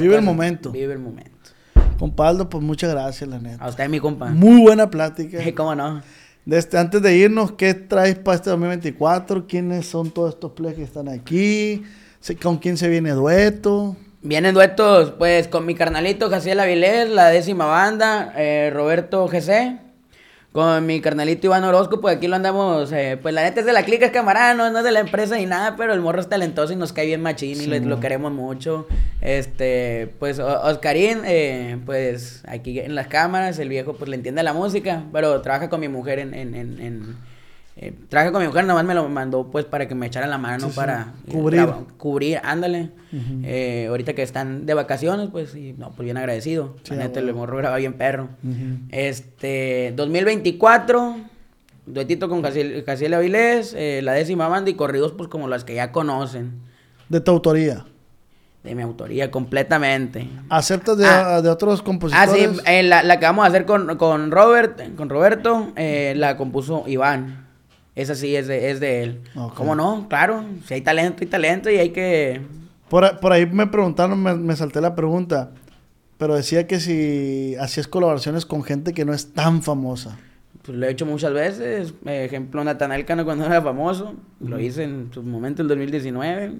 Vive el momento.
Vive el momento.
Compadre, pues muchas gracias, la neta.
A usted, mi compa.
Muy buena plática.
¿Cómo no?
Desde, antes de irnos, ¿qué traes para este 2024? ¿Quiénes son todos estos players que están aquí? ¿Con quién se viene dueto?
Vienen duetos, pues, con mi carnalito Jaciel Avilés, la décima banda, eh, Roberto GC, con mi carnalito Iván Orozco, pues aquí lo andamos, eh, pues la neta es de la clica, es camarada, no, no es de la empresa ni nada, pero el morro es talentoso y nos cae bien machín y lo, lo
mo.
queremos mucho. Este, pues Oscarín, eh, pues aquí en las cámaras, el viejo pues le entiende la música, pero trabaja con mi mujer en... en, en, en- eh, trabaja con mi mujer, nomás me lo mandó pues para que me echara la mano
Sí, sí.
para eh,
Cubrir.
cubrir, ándale. Eh, ahorita que están de vacaciones, pues, y, no, pues bien agradecido.
Sí,
la neta, el morro graba bien perro.
Ujú.
Este, 2024, duetito con Casiel, Casiel Avilés, eh, la décima banda y corridos, pues, como las que ya conocen.
De tu autoría.
De mi autoría, completamente.
¿Aceptas de,
Ah.
de otros
Ah,
compositores?
sí, eh, la, la que vamos a hacer con, con Robert, con Roberto, la compuso Iván. Esa sí es de, es de él. ¿Cómo no? Claro, si hay talento, hay talento y hay que...
Por, por ahí me preguntaron, me, me salté la pregunta, pero decía que si hacías colaboraciones con gente que no es tan famosa.
Pues lo he hecho muchas veces. Ejemplo, Natanael Cano cuando era famoso. Lo hice en su momento, el 2019.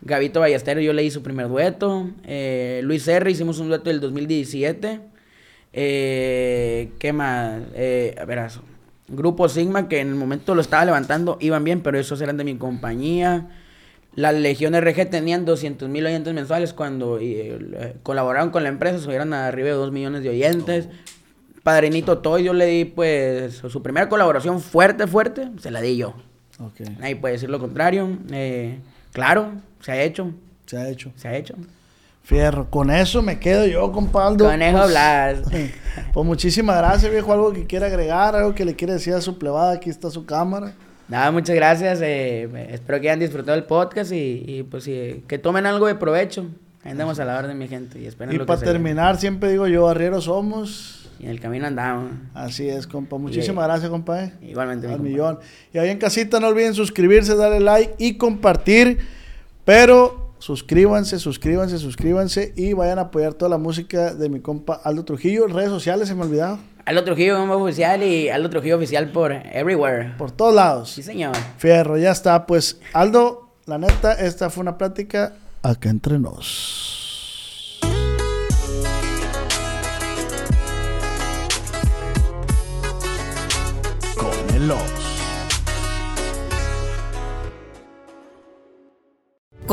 Gabito Ballesteros, yo le hice su primer dueto. Eh, Luis R. hicimos un dueto del 2017. Eh, ¿Qué más? Eh, a verás. Grupo Sigma, que en el momento lo estaba levantando, iban bien, pero esos eran de mi compañía. La Legión RG tenían 200 mil oyentes mensuales cuando eh, colaboraron con la empresa, subieron a arriba de 2 millones de oyentes. Padrinito Toy, yo le di pues su primera colaboración fuerte, fuerte, se la di yo.
Ok.
Nadie puede decir lo contrario. Eh, claro, se ha hecho.
Se ha hecho.
Se ha hecho.
Fierro. Con eso me quedo yo, compadre.
Con eso hablas.
Pues muchísimas gracias, viejo. Algo que quiera agregar, algo que le quiera decir a su plebada. Aquí está su cámara.
Nada, muchas gracias. eh, espero que hayan disfrutado el podcast y, y, pues sí, que tomen algo de provecho. Andamos a la orden, mi gente. Y, esperen
Y
lo
para terminar, siempre digo yo, arrieros somos.
Y en el camino andamos.
Así es, compa. Muchísimas gracias, compa.
Igualmente, mi
Al millón. Y ahí en casita no olviden suscribirse, darle like y compartir. Pero suscríbanse, suscríbanse, suscríbanse y vayan a apoyar toda la música de mi compa Aldo Trujillo. Redes sociales, se me olvidaba.
Aldo Trujillo como oficial y Aldo Trujillo oficial por everywhere.
Por todos lados.
Sí, señor.
Fierro, ya está. Pues Aldo, la neta, esta fue una plática acá entre nos. Con el